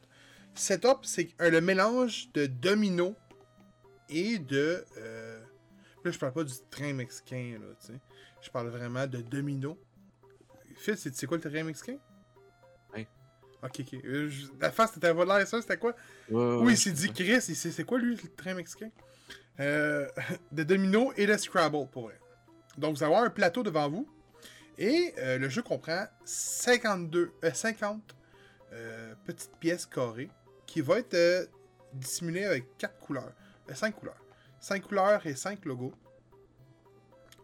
Speaker 1: Setup, c'est le mélange de domino et de. euh, Là, je parle pas du train mexicain, là, tu sais. Je parle vraiment de domino. Phil, c'est c'est quoi le train mexicain?
Speaker 2: Ouais.
Speaker 1: Ok, ok. Euh, je- La face, c'était pas l'air, ça, c'était quoi? oui, il s'est dit Chris, il sait- c'est quoi lui, le train mexicain? Euh, de domino et de Scrabble, pour vrai. Donc, vous allez avoir un plateau devant vous. Et euh, le jeu comprend 52, euh, 50 euh, petites pièces carrées qui vont être dissimulées avec 4 couleurs. 5 couleurs. 5 couleurs et 5 logos.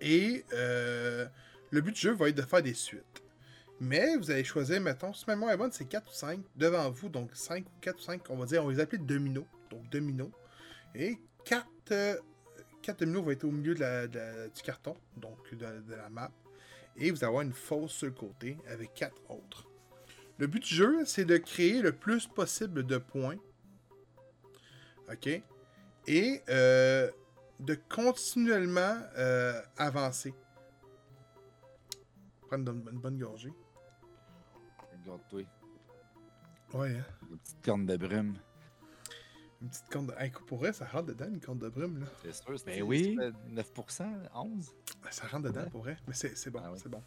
Speaker 1: Et euh, le but du jeu va être de faire des suites. Mais vous allez choisir, mettons, si ma mémoire est bonne, c'est 4 ou 5 devant vous. Donc 5 ou 4 ou 5, on va dire, on va les appeler domino. Donc domino. Et 4, euh, 4 dominos vont être au milieu de la- de la- du carton, donc de, de la map. Et vous allez avoir une fosse sur le côté avec 4 autres. Le but du jeu, c'est de créer le plus possible de points. OK? Et euh, de continuellement euh, avancer. Prendre une, une bonne gorgée.
Speaker 3: Regarde-toi.
Speaker 1: Ouais, hein?
Speaker 3: Une petite corne de brume.
Speaker 1: Une petite corne de. Hey, pour vrai, ça rentre dedans, une corne de brume, là.
Speaker 3: C'est sûr, c'est
Speaker 2: Ben oui.
Speaker 3: 9%, 11%.
Speaker 1: Ça rentre dedans,
Speaker 3: Ouais.
Speaker 1: pour vrai. Mais c'est c'est bon,
Speaker 3: Ah oui.
Speaker 1: c'est bon.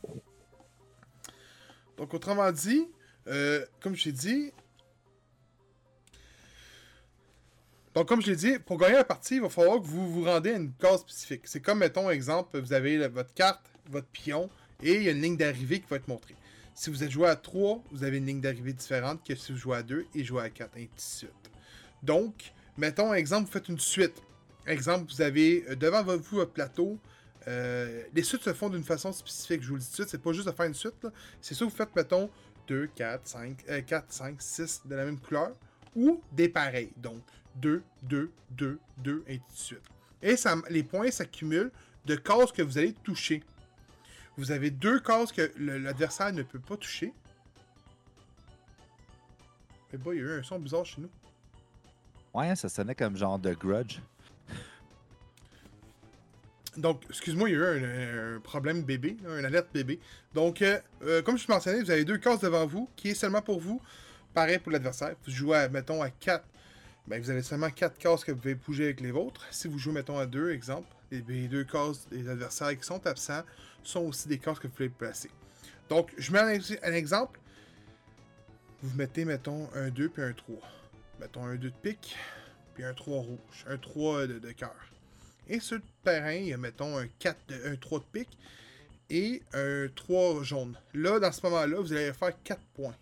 Speaker 1: Donc, autrement dit, euh, comme je l'ai dit. Donc, comme je l'ai dit, pour gagner la partie, il va falloir que vous vous rendez à une case spécifique. C'est comme, mettons, exemple, vous avez votre carte, votre pion, et il y a une ligne d'arrivée qui va être montrée. Si vous êtes joué à 3, vous avez une ligne d'arrivée différente que si vous jouez à 2 et jouez à 4, ainsi de suite. Donc, mettons, exemple, vous faites une suite. Exemple, vous avez euh, devant vo- vous votre plateau. euh, les suites se font d'une façon spécifique. Je vous le dis tout de suite, c'est pas juste de faire une suite. C'est soit vous faites, mettons, 2, 4, 5, euh, 4, 5, 6 de la même couleur, ou des pareils. Donc, 2, 2, 2, 2, ainsi de suite. Et ça, les points s'accumulent de cases que vous allez toucher. Vous avez deux cases que l'adversaire ne peut pas toucher. Mais bah, il y a eu un son bizarre chez nous.
Speaker 3: Ouais, ça sonnait comme genre de grudge.
Speaker 1: Donc, excuse-moi, il y a eu un, un problème bébé, un alerte bébé. Donc, euh, euh, comme je mentionnais, vous avez deux cases devant vous, qui est seulement pour vous. Pareil pour l'adversaire. Vous jouez, à, mettons, à 4. Ben, vous avez seulement 4 cases que vous pouvez bouger avec les vôtres. Si vous jouez, mettons, à 2, exemple, les, deux cases des adversaires qui sont absents sont aussi des cases que vous pouvez placer. Donc, je mets un, ex- un exemple. Vous mettez, mettons, un 2 puis un 3. Mettons un 2 de pique, puis un 3 rouge, un 3 de, cœur. Et sur le terrain, il y a, mettons, un, 4 de- un 3 de pique et un 3 jaune. Là, dans ce moment-là, vous allez faire 4 points.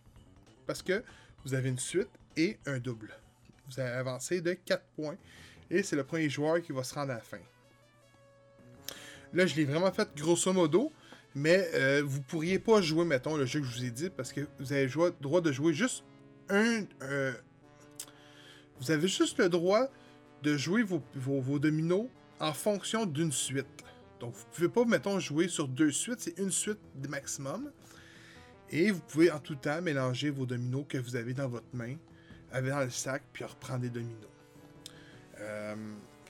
Speaker 1: Parce que vous avez une suite et un double. Vous avancé de 4 points. Et c'est le premier joueur qui va se rendre à la fin. Là, je l'ai vraiment fait grosso modo. Mais euh, vous pourriez pas jouer, mettons, le jeu que je vous ai dit, parce que vous avez le droit de jouer juste un. euh, vous avez juste le droit de jouer vos, vos, dominos en fonction d'une suite. Donc, vous pouvez pas, mettons, jouer sur deux suites, c'est une suite maximum. Et vous pouvez en tout temps mélanger vos dominos que vous avez dans votre main, avec dans le sac, puis reprendre des dominos. Euh,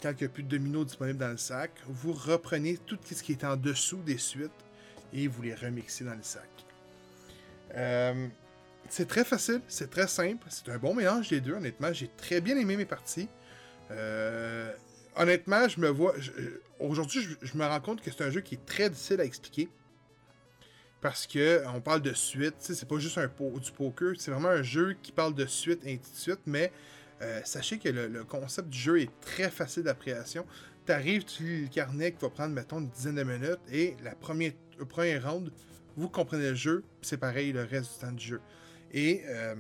Speaker 1: quand il n'y a plus de dominos disponibles dans le sac, vous reprenez tout ce qui est en dessous des suites et vous les remixez dans le sac. Euh, c'est très facile, c'est très simple, c'est un bon mélange des deux, honnêtement. J'ai très bien aimé mes parties. Euh, honnêtement, je me vois. Aujourd'hui, je me rends compte que c'est un jeu qui est très difficile à expliquer. Parce que on parle de suite, c'est pas juste un du poker, c'est vraiment un jeu qui parle de suite et ainsi de suite, mais euh, sachez que le, concept du jeu est très facile d'appréhension. Tu arrives, tu lis le carnet qui va prendre, mettons, une dizaine de minutes, et la première, le premier round, vous comprenez le jeu, c'est pareil le reste du temps du jeu. Et euh,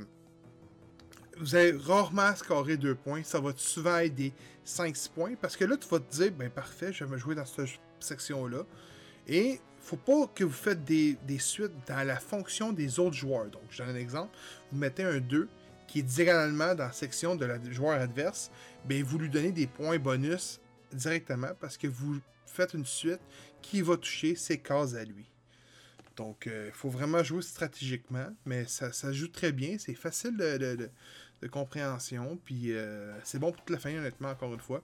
Speaker 1: vous allez rarement scorer deux points, ça va souvent être des 5-6 points, parce que là, tu vas te dire, ben parfait, je vais me jouer dans cette section-là. Et faut pas que vous faites des, suites dans la fonction des autres joueurs. Donc, je donne un exemple. Vous mettez un 2 qui est diagonalement dans la section de la joueur adverse. Ben, vous lui donnez des points bonus directement parce que vous faites une suite qui va toucher ses cases à lui. Donc, il faut vraiment jouer stratégiquement, mais ça, joue très bien. C'est facile de, compréhension. Puis, euh, c'est bon pour toute la famille, honnêtement, encore une fois.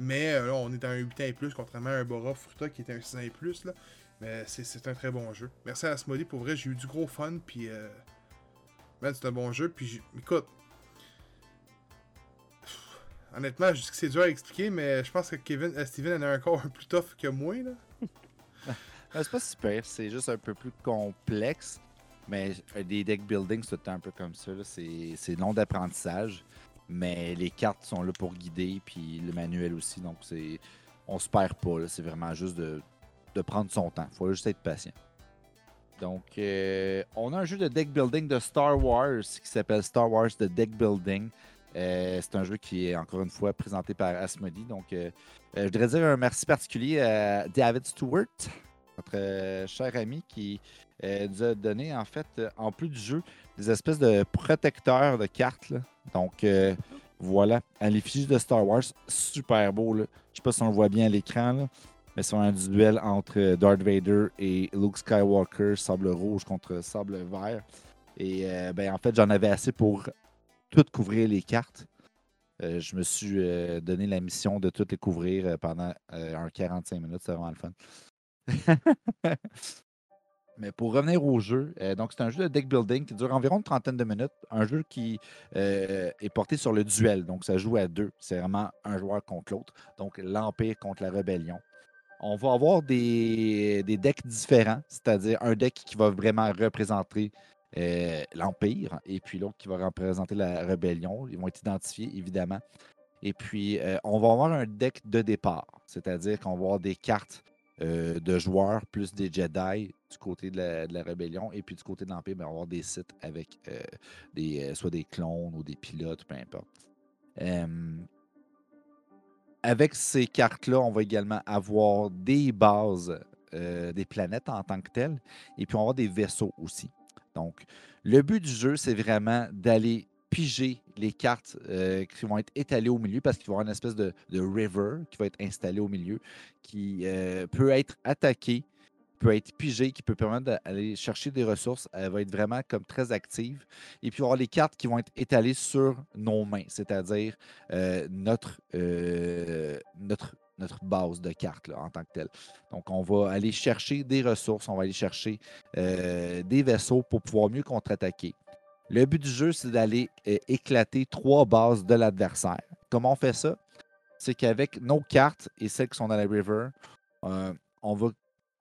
Speaker 1: Mais euh, là, on est dans un 8 ans et plus, contrairement à un Bora Fruta qui était un 6 ans et plus. Là. Mais c'est- un très bon jeu. Merci à Asmodee, pour vrai, j'ai eu du gros fun. Puis, euh, c'est un bon jeu. Puis, écoute, honnêtement, je dis que c'est dur à expliquer, mais je pense que Kevin, euh, Steven en a un plus tough que moi. Là.
Speaker 3: Euh, c'est pas super, c'est juste un peu plus complexe. Mais des deck building, c'est un peu comme ça. C'est long d'apprentissage. Mais les cartes sont là pour guider, puis le manuel aussi. Donc, c'est on se perd pas. C'est vraiment juste de, de prendre son temps. faut juste être patient. Donc, euh, on a un jeu de deck building de Star Wars qui s'appelle Star Wars The Deck Building. Euh, c'est un jeu qui est encore une fois présenté par Asmodee. Donc, euh, je voudrais dire un merci particulier à David Stewart, notre cher ami qui nous a donné, en fait, en plus du jeu, des espèces de protecteurs de cartes. Donc, voilà, à l'effigie de Star Wars, super beau. Là. Je sais pas si on le voit bien à l'écran, mais c'est un duel entre Darth Vader et Luke Skywalker, sable rouge contre sable vert. Et euh, ben, en fait, j'en avais assez pour tout couvrir les cartes. Euh, je me suis euh, donné la mission de toutes les couvrir pendant un 45 minutes. C'est vraiment le fun. Mais pour revenir au jeu, donc c'est un jeu de deck building qui dure environ une trentaine de minutes. Un jeu qui est porté sur le duel. Donc ça joue à deux. C'est vraiment un joueur contre l'autre. Donc l'Empire contre la Rébellion. On va avoir des, decks différents, c'est-à-dire un deck qui va vraiment représenter euh, l'Empire et puis l'autre qui va représenter la Rébellion. Ils vont être identifiés, évidemment. Et puis, euh, on va avoir un deck de départ, c'est-à-dire qu'on va avoir des cartes euh, de joueurs plus des Jedi du côté de la, de Rébellion et puis du côté de l'Empire, ben, on va avoir des sites avec des, soit des clones ou des pilotes, peu importe. Avec ces cartes-là, on va également avoir des bases, euh, des planètes en tant que telles, et puis on va avoir des vaisseaux aussi. Donc, le but du jeu, c'est vraiment d'aller piger les cartes euh, qui vont être étalées au milieu parce qu'il va y avoir une espèce de, de river qui va être installé au milieu qui euh, peut être attaqué, peut être pigé, qui peut permettre d'aller chercher des ressources. Elle va être vraiment comme très active. Et puis, y avoir les cartes qui vont être étalées sur nos mains, c'est-à-dire euh, notre, euh, notre, notre base de cartes là, en tant que telle. Donc, on va aller chercher des ressources, on va aller chercher euh, des vaisseaux pour pouvoir mieux contre-attaquer. Le but du jeu, c'est d'aller éclater trois bases de l'adversaire. Comment on fait ça? C'est qu'avec nos cartes et celles qui sont dans la river, on va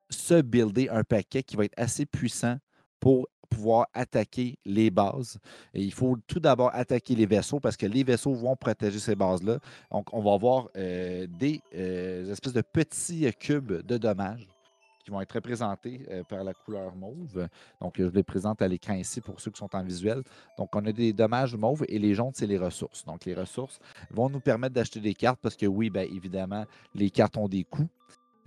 Speaker 3: se builder un paquet qui va être assez puissant pour pouvoir attaquer les bases. Et il faut tout d'abord attaquer les vaisseaux parce que les vaisseaux vont protéger ces bases-là. Donc, on va avoir euh, des euh, espèces de petits cubes de dommages qui vont être représentés euh, par la couleur mauve. Donc, je les présente à l'écran ici pour ceux qui sont en visuel. Donc, on a des dommages mauves et les jaunes, c'est les ressources. Donc, les ressources vont nous permettre d'acheter des cartes parce que oui, bien évidemment, les cartes ont des coûts.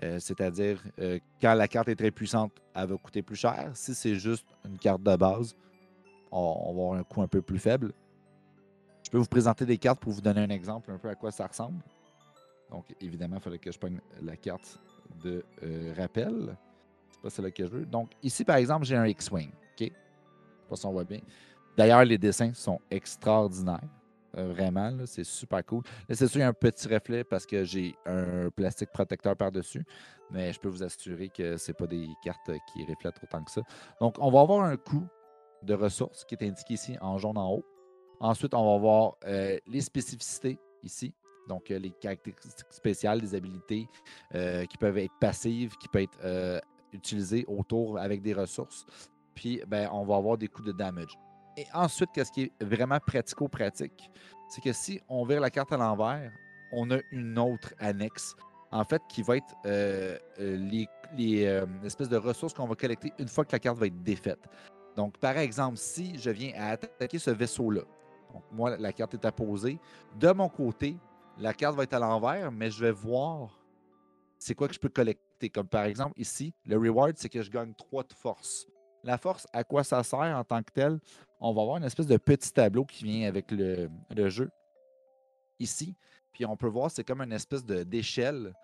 Speaker 3: Euh, c'est-à-dire, euh, quand la carte est très puissante, elle va coûter plus cher. Si c'est juste une carte de base, on, va avoir un coût un peu plus faible. Je peux vous présenter des cartes pour vous donner un exemple un peu à quoi ça ressemble. Donc, évidemment, il fallait que je prenne la carte de euh, rappel. C'est pas celle que je veux. Donc, ici, par exemple, j'ai un X-Wing. OK? Je sais pas si on voit bien. D'ailleurs, les dessins sont extraordinaires. Euh, vraiment, c'est super cool. C'est sûr, il y a un petit reflet parce que j'ai un plastique protecteur par-dessus, mais je peux vous assurer que ce pas des cartes qui reflètent autant que ça. Donc, on va avoir un coût de ressources qui est indiqué ici en jaune en haut. Ensuite, on va voir euh, les spécificités ici. Donc, euh, les caractéristiques spéciales, les habilités qui peuvent être passives, qui peuvent être utilisées autour avec des ressources. Puis, ben, on va avoir des coûts de damage. Et ensuite, qu'est-ce qui est vraiment pratico-pratique, c'est que si on vire la carte à l'envers, on a une autre annexe, en fait, qui va être euh, euh, les, euh, espèces de ressources qu'on va collecter une fois que la carte va être défaite. Donc, par exemple, si je viens à attaquer ce vaisseau-là, moi, la carte est apposée, de mon côté, la carte va être à l'envers, mais je vais voir c'est quoi que je peux collecter. Comme par exemple, ici, le reward, c'est que je gagne 3 de force. La force, à quoi ça sert en tant que tel? On va avoir une espèce de petit tableau qui vient avec le, jeu ici. Puis on peut voir, c'est comme une espèce d'échelle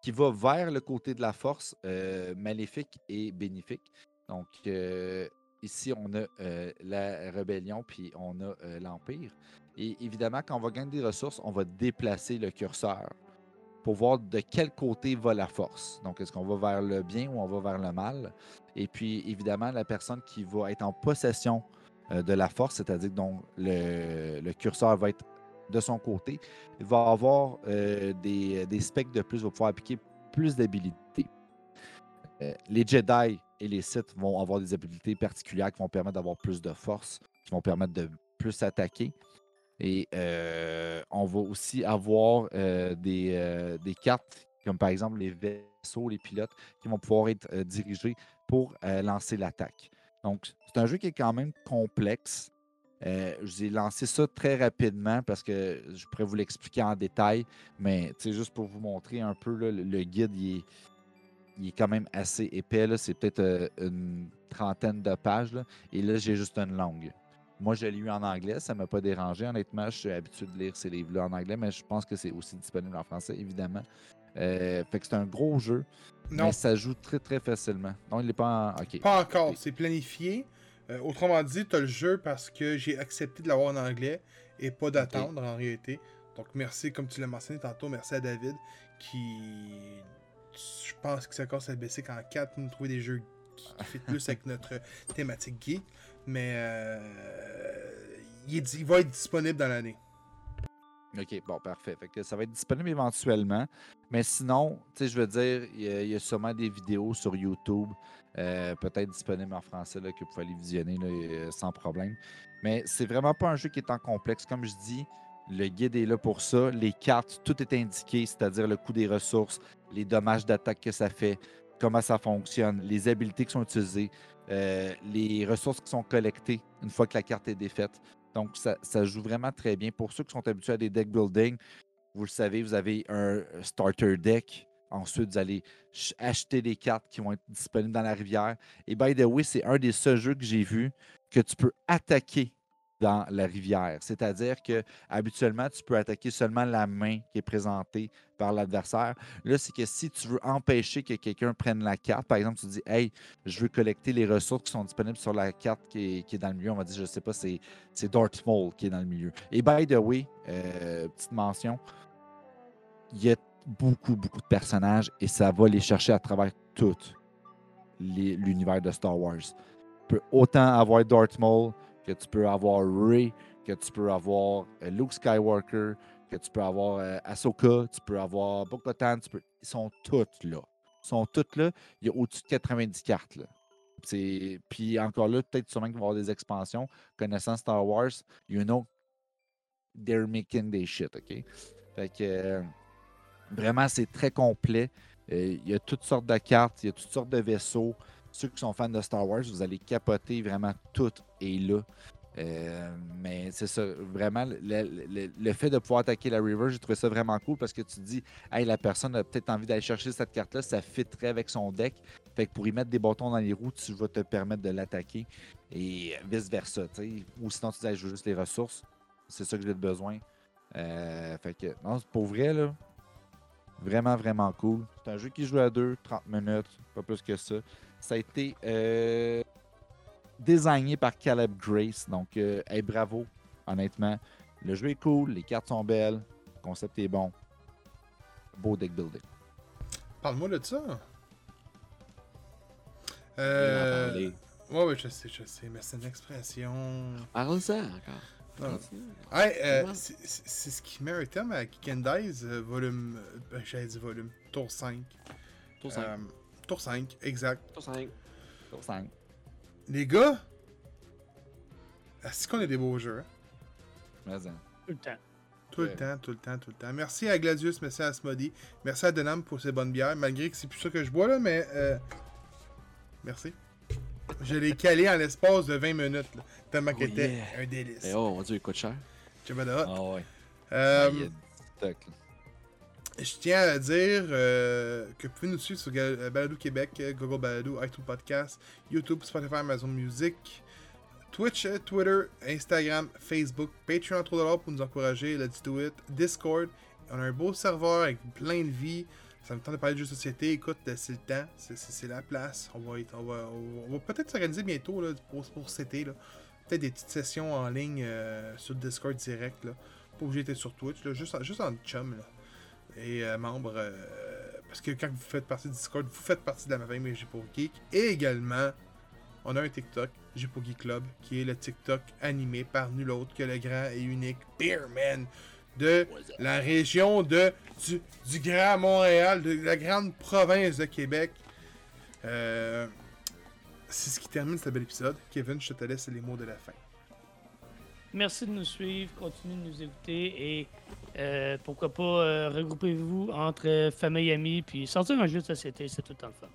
Speaker 3: qui va vers le côté de la force euh, maléfique et bénéfique. Donc euh, ici, on a euh, la rébellion, puis on a l'Empire. Et évidemment, quand on va gagner des ressources, on va déplacer le curseur voir de quel côté va la force. Donc, est-ce qu'on va vers le bien ou on va vers le mal? Et puis, évidemment, la personne qui va être en possession euh, de la force, c'est-à-dire dont le, curseur va être de son côté, va avoir euh, des, des, specs de plus, va pouvoir appliquer plus d'habilités. Euh, les Jedi et les Sith vont avoir des habilités particulières qui vont permettre d'avoir plus de force, qui vont permettre de plus attaquer. Et on va aussi avoir des, des, cartes, comme par exemple les vaisseaux, les pilotes, qui vont pouvoir être dirigés pour lancer l'attaque. Donc, c'est un jeu qui est quand même complexe. Euh, J'ai lancé ça très rapidement parce que je pourrais vous l'expliquer en détail, mais juste pour vous montrer un peu, le, guide, il est, quand même assez épais. C'est peut-être une trentaine de pages. et là, j'ai juste une langue. Moi, je l'ai lu en anglais, ça ne m'a pas dérangé. Honnêtement, je suis habitué de lire ces livres-là en anglais, mais je pense que c'est aussi disponible en français, évidemment. Euh, fait que c'est un gros jeu, non. mais ça joue très très facilement. Non, il n'est pas en...
Speaker 1: Pas encore, c'est planifié. Euh, autrement dit, tu as le jeu parce que j'ai accepté de l'avoir en anglais et pas d'attendre en réalité. Donc merci, comme tu l'as mentionné tantôt, merci à David qui, je pense que ça commence à baisser qu'en 4, nous trouver des jeux qui, qui fit plus avec notre thématique geek mais euh, il, va être disponible dans l'année.
Speaker 3: OK, bon, parfait. Fait que ça va être disponible éventuellement. Mais sinon, tu sais, je veux dire, il y, a sûrement des vidéos sur YouTube, euh, peut-être disponibles en français, là, que vous pouvez aller visionner là, sans problème. Mais c'est vraiment pas un jeu qui est en complexe. Comme je dis, le guide est là pour ça. Les cartes, tout est indiqué, c'est-à-dire le coût des ressources, les dommages d'attaque que ça fait, comment ça fonctionne, les habiletés qui sont utilisées, euh, les ressources qui sont collectées une fois que la carte est défaite. Donc, ça, joue vraiment très bien. Pour ceux qui sont habitués à des deck building, vous le savez, vous avez un starter deck. Ensuite, vous allez acheter des cartes qui vont être disponibles dans la rivière. Et by the way, c'est un des seuls jeux que j'ai vu que tu peux attaquer dans la rivière. C'est-à-dire que habituellement, tu peux attaquer seulement la main qui est présentée par l'adversaire. Là, c'est que si tu veux empêcher que quelqu'un prenne la carte, par exemple, tu dis Hey, je veux collecter les ressources qui sont disponibles sur la carte qui est, dans le milieu. On va dire, je ne sais pas, c'est, c'est Darth Maul qui est dans le milieu. Et by the way, euh, petite mention, il y a beaucoup, beaucoup de personnages et ça va les chercher à travers tout l'univers de Star Wars. Tu peux autant avoir Darth Maul que tu peux avoir Rey, que tu peux avoir euh, Luke Skywalker, que tu peux avoir euh, Ahsoka, tu peux avoir Bo-Katan, ils sont toutes là. Ils sont toutes là. Il y a au-dessus de 90 cartes. Là. Puis encore là, peut-être sûrement qu'il va y avoir des expansions. Connaissant Star Wars, you know, they're making des shit, OK? Fait que euh, vraiment, c'est très complet. Euh, Il y a toutes sortes de cartes, il y a toutes sortes de vaisseaux. Ceux qui sont fans de Star Wars, vous allez capoter vraiment tout est là. Euh, mais c'est ça, vraiment, le, fait de pouvoir attaquer la River, j'ai trouvé ça vraiment cool parce que tu te dis, hey, la personne a peut-être envie d'aller chercher cette carte-là, ça fitterait avec son deck. Fait que pour y mettre des bâtons dans les roues, tu vas te permettre de l'attaquer et vice-versa. Ou sinon, tu dis, je veux juste les ressources, c'est ça que j'ai besoin. Euh, fait que, non, pour vrai, là. Vraiment, vraiment cool. C'est un jeu qui joue à deux, 30 minutes, pas plus que ça. Ça a été euh, designé par Caleb Grace. Donc, euh, hey, bravo, honnêtement. Le jeu est cool, les cartes sont belles, le concept est bon. Beau deck building.
Speaker 1: Parle-moi de ça. Euh... Ouais, ouais, je sais, je sais, mais c'est une expression.
Speaker 2: Parle-en encore. Continue.
Speaker 1: Hey, euh, c'est ce qui méritait à Kick and Dice, euh, volume. ben, J'allais dire volume. Tour 5.
Speaker 2: Tour 5.
Speaker 1: Euh, tour 5, exact.
Speaker 2: Tour 5.
Speaker 3: Sur cinq.
Speaker 1: Les gars, est-ce qu'on a des beaux jeux? hein?
Speaker 3: Mais, hein.
Speaker 4: Tout le temps.
Speaker 1: Tout le
Speaker 3: Ouais.
Speaker 1: temps, tout le temps, tout le temps. Merci à Gladius, merci à Asmodi, merci à Denham pour ses bonnes bières, malgré que c'est plus ça que je bois là, mais euh, merci. Je l'ai calé en l'espace de 20 minutes, là, tellement
Speaker 2: Oh
Speaker 1: qu'elle était
Speaker 2: yeah.
Speaker 1: un délice.
Speaker 2: Eh oh, mon dieu, il coûte cher.
Speaker 1: Hutt.
Speaker 3: Ah ouais.
Speaker 1: Euh,
Speaker 3: Il
Speaker 1: Je tiens à dire euh, que vous pouvez nous suivre sur euh, Balado Québec, euh, Google Balado, iTunes Podcast, YouTube, Spotify, Amazon Music, Twitch, Twitter, Instagram, Facebook, Patreon 3$ pour nous encourager, Let's Do It, Discord. On a un beau serveur avec plein de vie. Ça me tente de parler de jeux de société. Écoute, c'est le temps, c'est- la place. On va, peut-être s'organiser bientôt pour, pour cet été. Peut-être des petites sessions en ligne sur Discord direct. Là. Pas obligé d'être sur Twitch, juste, en, juste en chum. Là et euh, membre. euh, parce que quand vous faites partie du Discord, vous faites partie de la famille J'ai Geek. Et également, on a un TikTok, J'ai Geek Club, qui est le TikTok animé par nul autre que le grand et unique Beerman de la région de, du, du Grand Montréal, de la grande province de Québec. Euh, C'est ce qui termine ce bel épisode. Kevin, je te laisse les mots de la fin.
Speaker 4: Merci de nous suivre, continuez de nous écouter et euh, pourquoi pas euh, regroupez-vous entre famille, amis, puis sortir un jeu de société, c'est tout le temps fun.